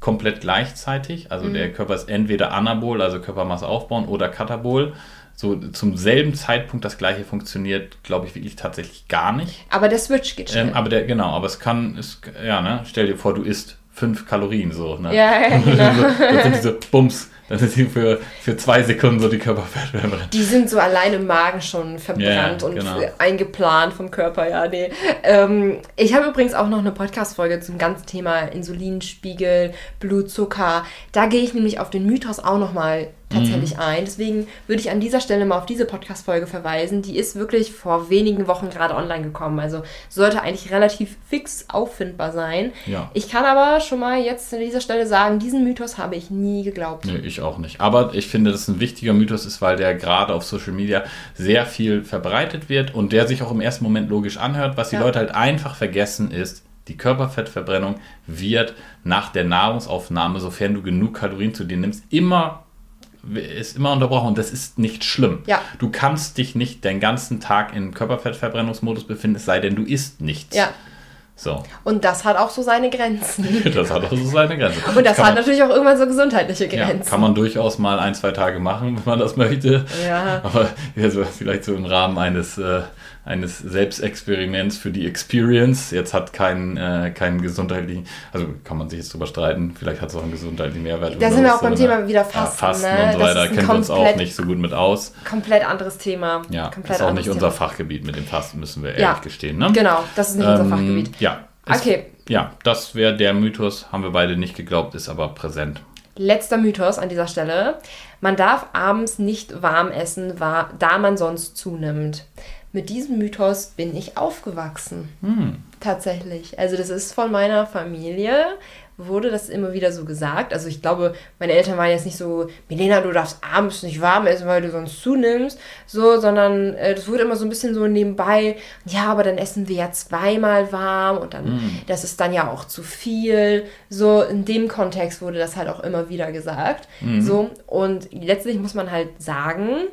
komplett gleichzeitig. Also Mhm. der Körper ist entweder Anabol, also Körpermasse aufbauen, oder Katabol. So zum selben Zeitpunkt das gleiche funktioniert, glaube ich, wirklich tatsächlich gar nicht. Aber der Switch geht schnell. Ähm, aber der, genau, aber es kann, es, ja, ne, stell dir vor, du isst fünf Kalorien so, ne? ja, ja, genau. so, dann sind die so, bums, dann sind die für, für zwei Sekunden so die Körperfett. Die sind so allein im Magen schon verbrannt Ja, und genau. eingeplant vom Körper, ja, nee. Ähm, ich habe übrigens auch noch eine Podcast-Folge zum ganzen Thema Insulinspiegel, Blutzucker. Da gehe ich nämlich auf den Mythos auch nochmal tatsächlich Mhm. ein. Deswegen würde ich an dieser Stelle mal auf diese Podcast-Folge verweisen. Die ist wirklich vor wenigen Wochen gerade online gekommen. Also sollte eigentlich relativ fix auffindbar sein. Ja. Ich kann aber schon mal jetzt an dieser Stelle sagen, diesen Mythos habe ich nie geglaubt. Nee, ich auch nicht. Aber ich finde, dass es ein wichtiger Mythos ist, weil der gerade auf Social Media sehr viel verbreitet wird und der sich auch im ersten Moment logisch anhört. Was die Ja. Leute halt einfach vergessen ist, die Körperfettverbrennung wird nach der Nahrungsaufnahme, sofern du genug Kalorien zu dir nimmst, immer ist immer unterbrochen und das ist nicht schlimm. Ja. Du kannst dich nicht den ganzen Tag im Körperfettverbrennungsmodus befinden, es sei denn, du isst nichts. Ja. So, Und das hat auch so seine Grenzen. das hat auch so seine Grenze. Und das Kann hat man- natürlich auch irgendwann so gesundheitliche ja, Grenzen. kann man durchaus mal ein, zwei Tage machen, wenn man das möchte. Ja. Aber also vielleicht so im Rahmen eines, äh, eines Selbstexperiments für die Experience. Jetzt hat keinen äh, keinen gesundheitlichen, also kann man sich jetzt drüber streiten, vielleicht hat es auch einen gesundheitlichen Mehrwert. Da sind wir auch beim Thema wieder Ja, Fasten, Fasten ne? und so weiter, kennen wir uns auch nicht so gut mit aus. Komplett anderes Thema. Ja, komplett ist auch nicht unser Thema. Fachgebiet mit dem Fasten, müssen wir Ja. ehrlich gestehen. Ne? Genau, das ist nicht unser Ähm, Fachgebiet. Ja. Ist- Okay. Ja, das wäre der Mythos, haben wir beide nicht geglaubt, ist aber präsent. Letzter Mythos an dieser Stelle. Man darf abends nicht warm essen, da man sonst zunimmt. Mit diesem Mythos bin ich aufgewachsen. Hm. Tatsächlich. Also das ist von meiner Familie, wurde das immer wieder so gesagt. Also ich glaube, meine Eltern waren jetzt nicht so, Milena, du darfst abends nicht warm essen, weil du sonst zunimmst, so, sondern äh, das wurde immer so ein bisschen so nebenbei, ja, aber dann essen wir ja zweimal warm und dann, das ist dann ja auch zu viel. So, in dem Kontext wurde das halt auch immer wieder gesagt. So, und letztlich muss man halt sagen,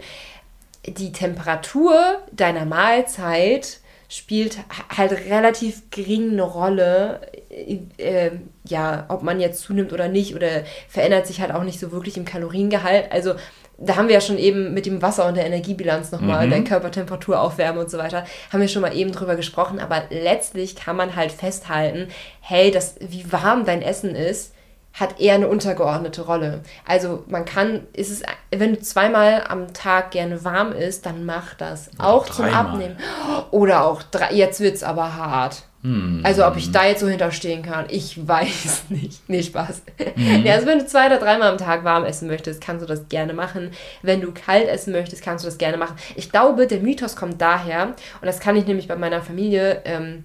die Temperatur deiner Mahlzeit spielt halt relativ gering eine Rolle, äh, äh, ja, ob man jetzt zunimmt oder nicht, oder verändert sich halt auch nicht so wirklich im Kaloriengehalt. Also da haben wir ja schon eben mit dem Wasser und der Energiebilanz nochmal, Mhm. der Körpertemperatur aufwärmen und so weiter, haben wir schon mal eben drüber gesprochen. Aber letztlich kann man halt festhalten, hey, das, wie warm dein Essen ist, hat eher eine untergeordnete Rolle. Also man kann, ist es, wenn du zweimal am Tag gerne warm isst, dann mach das. auch zum dreimal. Abnehmen. Oder auch drei, jetzt wird's aber hart. Hm. Also ob ich da jetzt so hinterstehen kann, ich weiß nicht. Nee, Spaß. Nee, also wenn du zwei oder dreimal am Tag warm essen möchtest, kannst du das gerne machen. Wenn du kalt essen möchtest, kannst du das gerne machen. Ich glaube, der Mythos kommt daher, und das kann ich nämlich bei meiner Familie ähm,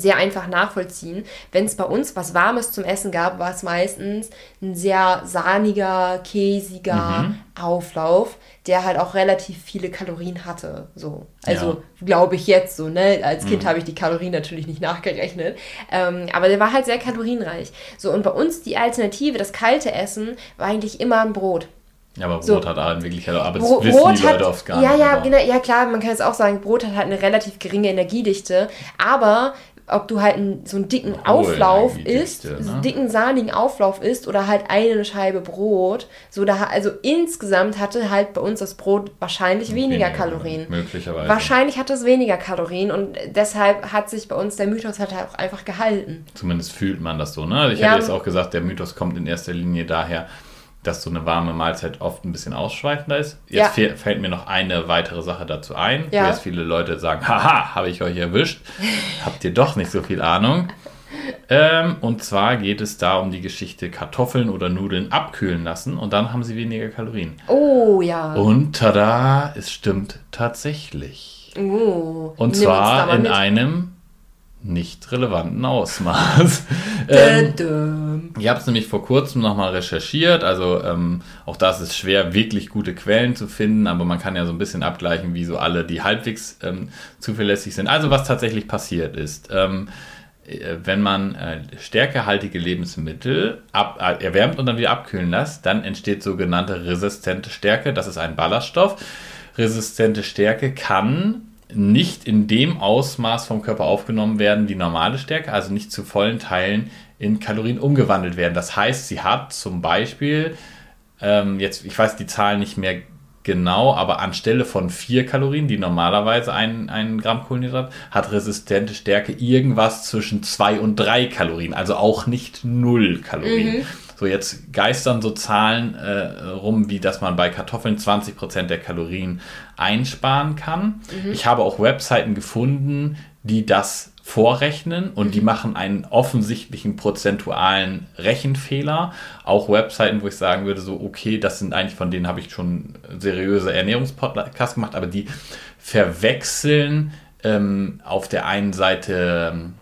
sehr einfach nachvollziehen. Wenn es bei uns was Warmes zum Essen gab, war es meistens ein sehr sahniger, käsiger Auflauf, der halt auch relativ viele Kalorien hatte. So. Also glaube ich jetzt so, ne? Als Kind habe ich die Kalorien natürlich nicht nachgerechnet. Ähm, aber der war halt sehr kalorienreich. So, und bei uns die Alternative, das kalte Essen, war eigentlich immer ein Brot. Ja, aber Brot So. hat halt wirklich, aber das Bro wissen Brot die Leute hat, oft gar ja, nicht. ja, genau, ja klar, man kann jetzt auch sagen, Brot hat halt eine relativ geringe Energiedichte, aber ob du halt einen, so einen dicken Auflauf isst, Energiedichte, so ne? einen dicken sahnigen Auflauf isst oder halt eine Scheibe Brot, so da, also insgesamt hatte halt bei uns das Brot wahrscheinlich weniger, Kalorien. Möglicherweise. Wahrscheinlich hat es weniger Kalorien und deshalb hat sich bei uns der Mythos halt auch einfach gehalten. Zumindest fühlt man das so. Ne? Ich Ja. hätte jetzt auch gesagt, der Mythos kommt in erster Linie daher, dass so eine warme Mahlzeit oft ein bisschen ausschweifender ist. Jetzt Ja. fällt mir noch eine weitere Sache dazu ein, Ja. wo jetzt viele Leute sagen, haha, habe ich euch erwischt. Habt ihr doch nicht so viel Ahnung. Ähm, und zwar geht es da um die Geschichte Kartoffeln oder Nudeln abkühlen lassen und dann haben sie weniger Kalorien. Oh ja. Und tada, es stimmt tatsächlich. Oh. Und zwar in mit. einem nicht relevanten Ausmaß. ähm, ich habe es nämlich vor kurzem nochmal recherchiert. Also ähm, auch da ist es schwer, wirklich gute Quellen zu finden, aber man kann ja so ein bisschen abgleichen, wie so alle, die halbwegs ähm, zuverlässig sind. Also was tatsächlich passiert ist. Ähm, äh, wenn man äh, stärkehaltige Lebensmittel ab, äh, erwärmt und dann wieder abkühlen lässt, dann entsteht sogenannte resistente Stärke. Das ist ein Ballaststoff. Resistente Stärke kann nicht in dem Ausmaß vom Körper aufgenommen werden wie normale Stärke, also nicht zu vollen Teilen in Kalorien umgewandelt werden. Das heißt, sie hat zum Beispiel, ähm, jetzt, ich weiß die Zahlen nicht mehr genau, aber anstelle von 4 Kalorien, die normalerweise ein, ein Gramm Kohlenhydrat, hat resistente Stärke irgendwas zwischen 2 und 3 Kalorien, also auch nicht 0 Kalorien. So, jetzt geistern so Zahlen äh, rum, wie dass man bei Kartoffeln 20% der Kalorien einsparen kann. Ich habe auch Webseiten gefunden, die das vorrechnen und die machen einen offensichtlichen prozentualen Rechenfehler. Auch Webseiten, wo ich sagen würde, so, okay, das sind eigentlich, von denen habe ich schon seriöse Ernährungspodcasts gemacht, aber die verwechseln ähm, auf der einen Seite ähm,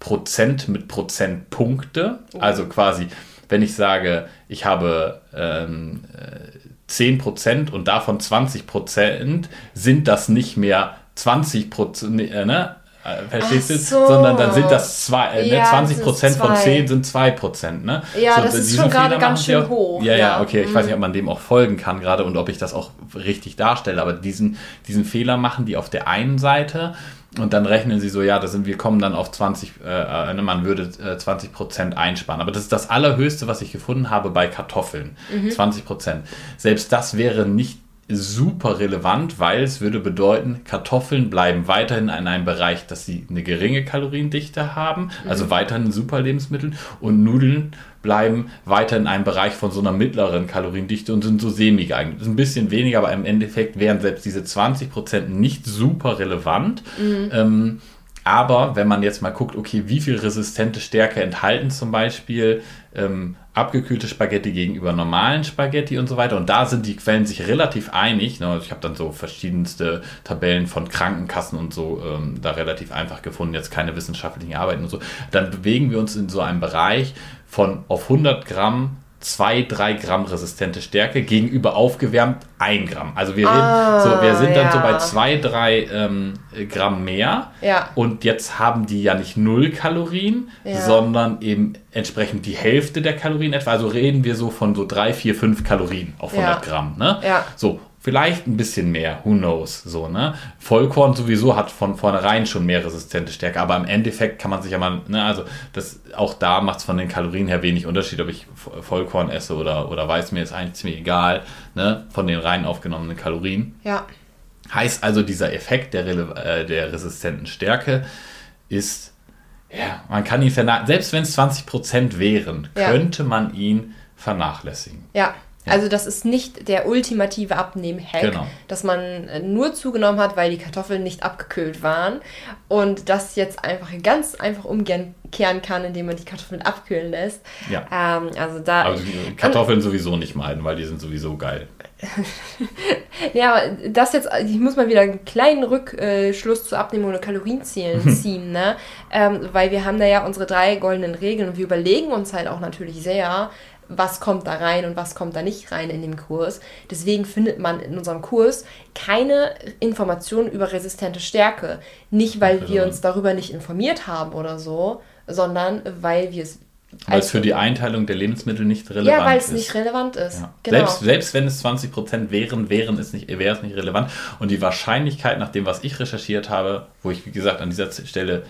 Prozent mit Prozentpunkte. Also quasi, wenn ich sage, ich habe ähm, äh, 10% und davon 20%, sind das nicht mehr 20%, äh, ne? Äh, Verstehst du? so. Sondern dann sind das zwei, äh, ne? Ja, 20 das Prozent ist von zwei. 10 sind 2 Prozent, ne? Ja, das ist schon gerade Fehler ganz schön auch- hoch, Ja, ja, ja. okay. Ich weiß Mhm. nicht, ob man dem auch folgen kann gerade und ob ich das auch richtig darstelle, aber diesen, diesen Fehler machen die auf der einen Seite und dann rechnen sie so, ja, da sind, wir kommen dann auf 20, äh, äh, man würde äh, 20 Prozent einsparen. Aber das ist das Allerhöchste, was ich gefunden habe bei Kartoffeln. 20 Prozent. Selbst das wäre nicht super relevant, weil es würde bedeuten, Kartoffeln bleiben weiterhin in einem Bereich, dass sie eine geringe Kaloriendichte haben, also weiterhin ein super Lebensmittel und Nudeln bleiben weiter in einem Bereich von so einer mittleren Kaloriendichte und sind so semi geeignet. Ist ein bisschen weniger, aber im Endeffekt wären selbst diese 20% nicht super relevant. Ähm, aber wenn man jetzt mal guckt, okay, wie viel resistente Stärke enthalten zum Beispiel ähm, abgekühlte Spaghetti gegenüber normalen Spaghetti und so weiter, und da sind die Quellen sich relativ einig. Ne? Ich habe dann so verschiedenste Tabellen von Krankenkassen und so ähm, da relativ einfach gefunden, jetzt keine wissenschaftlichen Arbeiten und so. Dann bewegen wir uns in so einem Bereich von auf 100 Gramm 2, 3 Gramm resistente Stärke gegenüber aufgewärmt 1 Gramm. Also wir, Ah, reden, so, wir sind dann so ja. bei 2, 3 ähm, Gramm mehr. Ja. Und jetzt haben die ja nicht 0 Kalorien, Ja. sondern eben entsprechend die Hälfte der Kalorien etwa. Also reden wir so von so 3, 4, 5 Kalorien auf 100 Ja. Gramm. Ne? Ja. So, vielleicht ein bisschen mehr, who knows, so, ne? Vollkorn sowieso hat von vornherein schon mehr resistente Stärke, aber im Endeffekt kann man sich ja mal, ne, also das, auch da macht es von den Kalorien her wenig Unterschied, ob ich Vo- Vollkorn esse oder, oder Weißmehl, ist eigentlich ziemlich egal, ne, von den rein aufgenommenen Kalorien. Ja. Heißt also, dieser Effekt der, äh, der resistenten Stärke ist, ja, man kann ihn vernachlässigen, selbst wenn es 20% wären, Ja. könnte man ihn vernachlässigen. Ja. Also das ist nicht der ultimative Abnehmen-Hack, Genau. dass man äh, nur zugenommen hat, weil die Kartoffeln nicht abgekühlt waren und das jetzt einfach ganz einfach umkehren kann, indem man die Kartoffeln abkühlen lässt. Ja. Ähm, also da. Aber Kartoffeln sowieso nicht meiden, weil die sind sowieso geil. Ja, das jetzt, ich muss mal wieder einen kleinen Rückschluss zu Abnehmen oder Kalorienzielen ziehen, ne? Ähm, weil wir haben da ja unsere drei goldenen Regeln und wir überlegen uns halt auch natürlich sehr, was kommt da rein und was kommt da nicht rein in dem Kurs. Deswegen findet man in unserem Kurs keine Informationen über resistente Stärke. Nicht, weil wir uns darüber nicht informiert haben oder so, sondern weil wir es. Weil es für die Einteilung der Lebensmittel nicht relevant Ja, weil es ist. nicht relevant ist. Ja. Genau. Selbst, selbst wenn es 20% wären, wären es nicht, wäre es nicht relevant. Und die Wahrscheinlichkeit, nach dem, was ich recherchiert habe, wo ich, wie gesagt, an dieser Stelle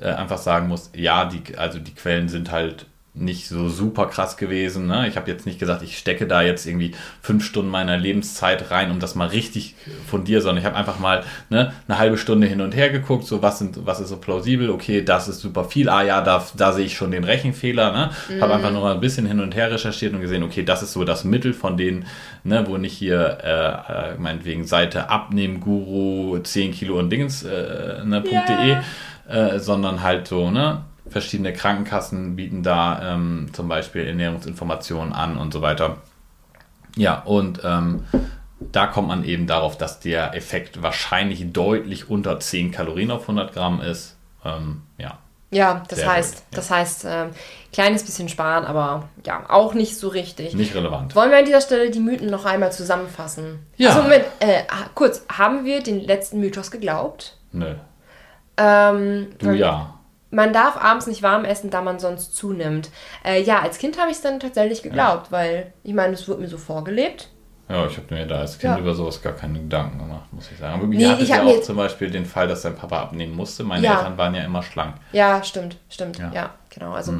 äh, einfach sagen muss, ja, die, also die Quellen sind halt nicht so super krass gewesen. Ne? Ich habe jetzt nicht gesagt, ich stecke da jetzt irgendwie fünf Stunden meiner Lebenszeit rein, um das mal richtig fundiere, sondern ich habe einfach mal ne, eine halbe Stunde hin und her geguckt, so was, sind, was ist so plausibel, okay, das ist super viel, ah ja, da, da sehe ich schon den Rechenfehler. Ne? Habe einfach nur mal ein bisschen hin und her recherchiert und gesehen, okay, das ist so das Mittel von denen, ne, wo nicht hier äh, äh, meinetwegen Seite abnehmen, Guru, 10 Kilo und Dingens, äh, ne, Ja. .de, äh, sondern halt so, ne, Verschiedene Krankenkassen bieten da ähm, zum Beispiel Ernährungsinformationen an und so weiter. Ja, und ähm, da kommt man eben darauf, dass der Effekt wahrscheinlich deutlich unter 10 Kalorien auf 100 Gramm ist. Ähm, ja. Ja, das Sehr heißt, gut, ja. das heißt, ähm, kleines bisschen sparen, aber ja, auch nicht so richtig. Nicht relevant. Wollen wir an dieser Stelle die Mythen noch einmal zusammenfassen? Ja. Also Moment, äh, kurz, haben wir den letzten Mythos geglaubt? Nö. Ähm, Du ja. Man darf abends nicht warm essen, da man sonst zunimmt. Äh, ja, als Kind habe ich es dann tatsächlich geglaubt, weil ich meine, es wurde mir so vorgelebt. Ja, ich habe mir da als Kind Ja. über sowas gar keine Gedanken gemacht, muss ich sagen. Aber Nee, hatte ich ja auch zum Beispiel den Fall, dass sein Papa abnehmen musste. Meine Ja. Eltern waren ja immer schlank. Ja, stimmt, stimmt. Ja, Ja. Mhm. genau. Also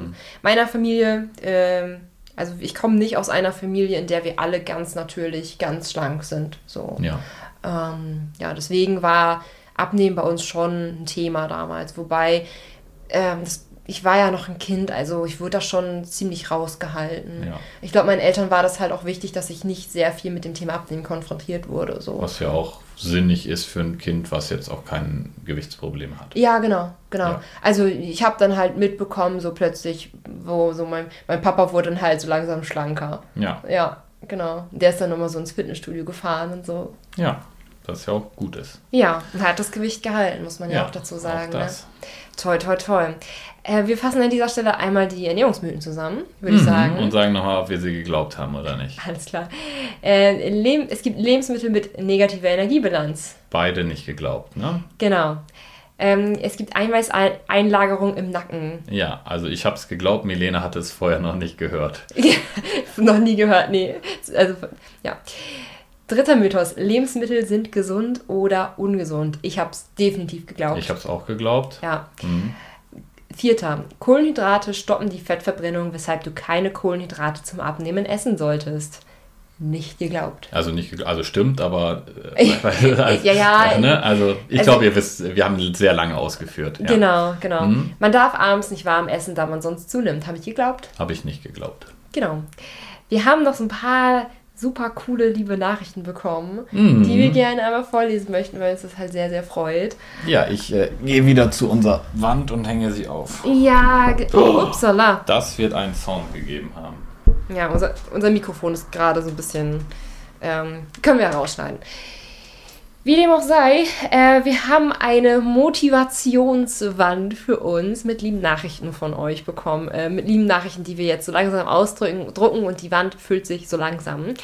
meiner Familie, ähm, also ich komme nicht aus einer Familie, in der wir alle ganz natürlich, ganz schlank sind. So. Ja. Ähm, ja, deswegen war Abnehmen bei uns schon ein Thema damals. Wobei, ähm, das, ich war ja noch ein Kind, also ich wurde da schon ziemlich rausgehalten. Ja. Ich glaube, meinen Eltern war das halt auch wichtig, dass ich nicht sehr viel mit dem Thema Abnehmen konfrontiert wurde. So. Was ja auch sinnig ist für ein Kind, was jetzt auch kein Gewichtsproblem hat. Ja, genau, genau. Ja. Also ich habe dann halt mitbekommen, so plötzlich, wo so mein, mein Papa wurde dann halt so langsam schlanker. Ja, Ja, genau. Der ist dann immer so ins Fitnessstudio gefahren und so. ja, was ja auch gut ist. Ja, und hat das Gewicht gehalten, muss man ja, auch dazu sagen. auch Ne? das. Toll, toll, toll. Äh, wir fassen an dieser Stelle einmal die Ernährungsmythen zusammen, würde ich sagen. Mhm. Und sagen nochmal, ob wir sie geglaubt haben oder nicht. Alles klar. Äh, es gibt Lebensmittel mit negativer Energiebilanz. Beide nicht geglaubt, ne? Genau. Ähm, es gibt Eiweißeinlagerung im Nacken. Ja, also ich habe es geglaubt, Milena hatte es vorher noch nicht gehört. Noch nie gehört, nee. Also, ja. Dritter Mythos. Lebensmittel sind gesund oder ungesund. Ich habe es definitiv geglaubt. Ich habe es auch geglaubt. ja. Mhm. Vierter. Kohlenhydrate stoppen die Fettverbrennung, weshalb du keine Kohlenhydrate zum Abnehmen essen solltest. Nicht geglaubt. Also nicht, also stimmt, aber äh, also, Ja, ja. ne? Also ich Also- glaube, ihr wisst, wir haben sehr lange ausgeführt. Ja. Genau, genau. Mhm. Man darf abends nicht warm essen, da man sonst zunimmt. Habe ich geglaubt? Habe ich nicht geglaubt. Genau. Wir haben noch so ein paar super coole, liebe Nachrichten bekommen, Mhm. die wir gerne einmal vorlesen möchten, weil uns das halt sehr, sehr freut. Ja, ich äh, gehe wieder zu unserer Wand und hänge sie auf. Ja, oh, upsala. Das wird einen Sound gegeben haben. Ja, unser, unser Mikrofon ist gerade so ein bisschen. Ähm, können wir ja rausschneiden. Wie dem auch sei, äh, wir haben eine Motivationswand für uns mit lieben Nachrichten von euch bekommen. Äh, mit lieben Nachrichten, die wir jetzt so langsam ausdrücken drucken und die Wand füllt sich so langsam.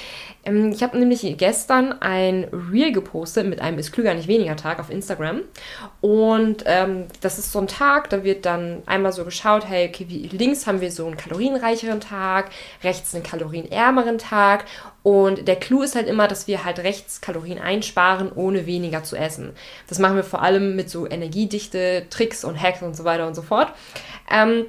Ähm, ich habe nämlich gestern ein Reel gepostet mit einem Ist klüger nicht weniger Tag auf Instagram. Und ähm, das ist so ein Tag, da wird dann einmal so geschaut, hey, okay, wie, links haben wir so einen kalorienreicheren Tag, rechts einen kalorienärmeren Tag. Und der Clou ist halt immer, dass wir halt rechts Kalorien einsparen, ohne weniger zu essen. Das machen wir vor allem mit so Energiedichte, Tricks und Hacks und so weiter und so fort. Ähm,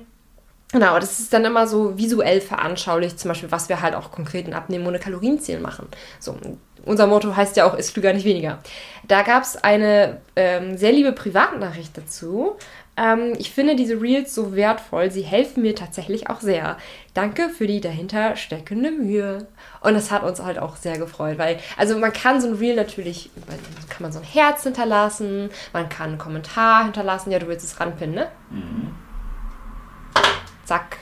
Genau, das ist dann immer so visuell veranschaulicht, zum Beispiel, was wir halt auch konkret in Abnehmen ohne Kalorienziel machen. So, unser Motto heißt ja auch, ist klüger, nicht weniger. Da gab es eine ähm, sehr liebe Privatnachricht dazu. Ähm, ich finde diese Reels so wertvoll, sie helfen mir tatsächlich auch sehr. Danke für die dahinter steckende Mühe. Und das hat uns halt auch sehr gefreut, weil, also man kann so ein Reel natürlich, kann man so ein Herz hinterlassen, man kann einen Kommentar hinterlassen, ja, du willst es ranpinnen, ne? Zack,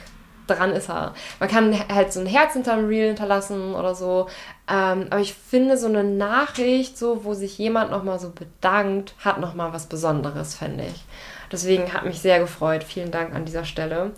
dran ist er. Man kann halt so ein Herz hinterm Reel hinterlassen oder so. Ähm, aber ich finde so eine Nachricht, so, wo sich jemand nochmal so bedankt, hat nochmal was Besonderes, finde ich. Deswegen hat mich sehr gefreut. Vielen Dank an dieser Stelle.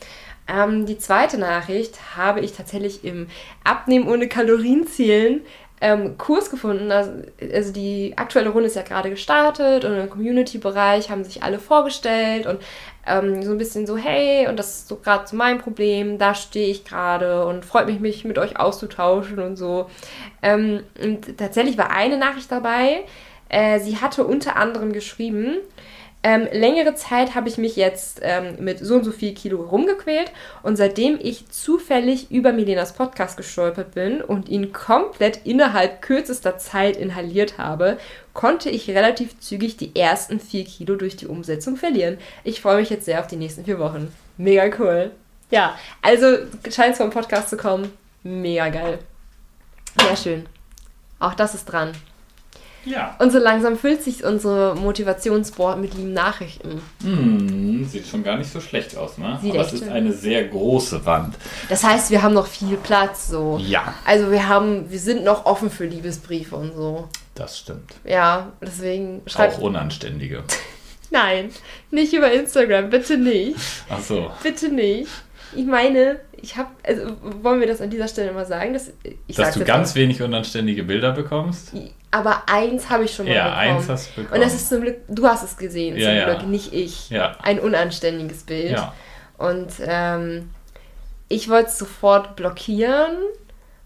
Ähm, die zweite Nachricht habe ich tatsächlich im Abnehmen ohne Kalorienzielen ähm, Kurs gefunden. Also, also die aktuelle Runde ist ja gerade gestartet und im Community-Bereich haben sich alle vorgestellt und ähm, so ein bisschen so, hey, und das ist so gerade so mein Problem, da stehe ich gerade und freut mich, mich mit euch auszutauschen und so. Ähm, und tatsächlich war eine Nachricht dabei, äh, sie hatte unter anderem geschrieben, ähm, längere Zeit habe ich mich jetzt ähm, mit so und so viel Kilo rumgequält und seitdem ich zufällig über Milenas Podcast gestolpert bin und ihn komplett innerhalb kürzester Zeit inhaliert habe, konnte ich relativ zügig die ersten vier Kilo durch die Umsetzung verlieren. Ich freue mich jetzt sehr auf die nächsten vier Wochen. Mega cool. Ja, also scheint es vom Podcast zu kommen. Mega geil. Sehr schön. Auch das ist dran. Ja. Und so langsam füllt sich unsere Motivationsboard mit lieben Nachrichten. Hm, sieht schon gar nicht so schlecht aus, ne? Sieht Aber es ist eine sehr große Wand. Das heißt, wir haben noch viel Platz, so. Ja, Also wir haben, wir sind noch offen für Liebesbriefe und so. das stimmt. Ja, deswegen schreibt. Auch unanständige. Nein, nicht über Instagram, bitte nicht. Ach so. Bitte nicht. Ich meine, ich habe, also wollen wir das an dieser Stelle mal sagen, dass ich Dass du ganz mal. wenig unanständige Bilder bekommst? aber eins habe ich schon mal Ja, bekommen. eins hast du bekommen. Und das ist zum Glück, du hast es gesehen, Ja, zum ja. Glück, nicht ich. Ja. Ein unanständiges Bild. Ja. Und ähm, ich wollte es sofort blockieren.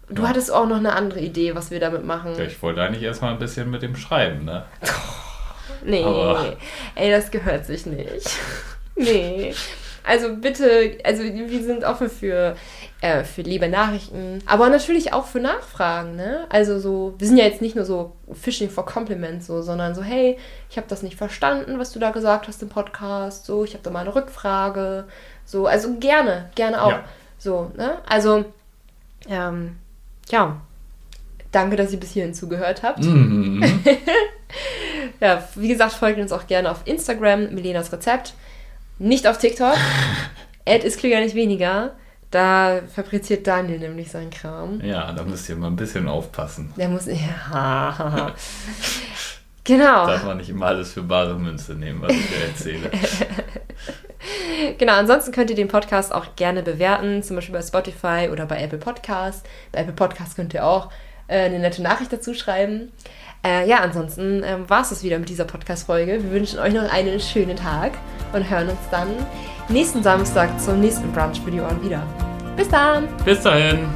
Du Ja. hattest auch noch eine andere Idee, was wir damit machen. Ja, Ich wollte eigentlich erstmal ein bisschen mit dem Schreiben, ne? Nee, Aber- ey, das gehört sich nicht. nee. Also bitte, also wir sind offen für, äh, für liebe Nachrichten, aber natürlich auch für Nachfragen, ne? Also so, wir sind ja jetzt nicht nur so Fishing for Compliments, so, sondern so, hey, ich habe das nicht verstanden, was du da gesagt hast im Podcast, so, ich habe da mal eine Rückfrage, so, also gerne, gerne auch, Ja. so, ne? Also, ähm, ja, danke, dass ihr bis hierhin zugehört habt. Mhm. Ja, wie gesagt, folgt uns auch gerne auf Instagram, Milenas Rezept. Nicht auf TikTok. Ed ist klüger nicht weniger. Da fabriziert Daniel nämlich seinen Kram. Ja, da müsst ihr mal ein bisschen aufpassen. Der muss. Ja. genau. Darf man nicht immer alles für bare Münze nehmen, was ich dir erzähle. Genau, ansonsten könnt ihr den Podcast auch gerne bewerten, zum Beispiel bei Spotify oder bei Apple Podcast. Bei Apple Podcast könnt ihr auch äh, eine nette Nachricht dazu schreiben. Äh, ja, ansonsten ähm, war es das wieder mit dieser Podcast-Folge. Wir wünschen euch noch einen schönen Tag und hören uns dann nächsten Samstag zum nächsten Brunch für die Ohren wieder. Bis dann! Bis dahin.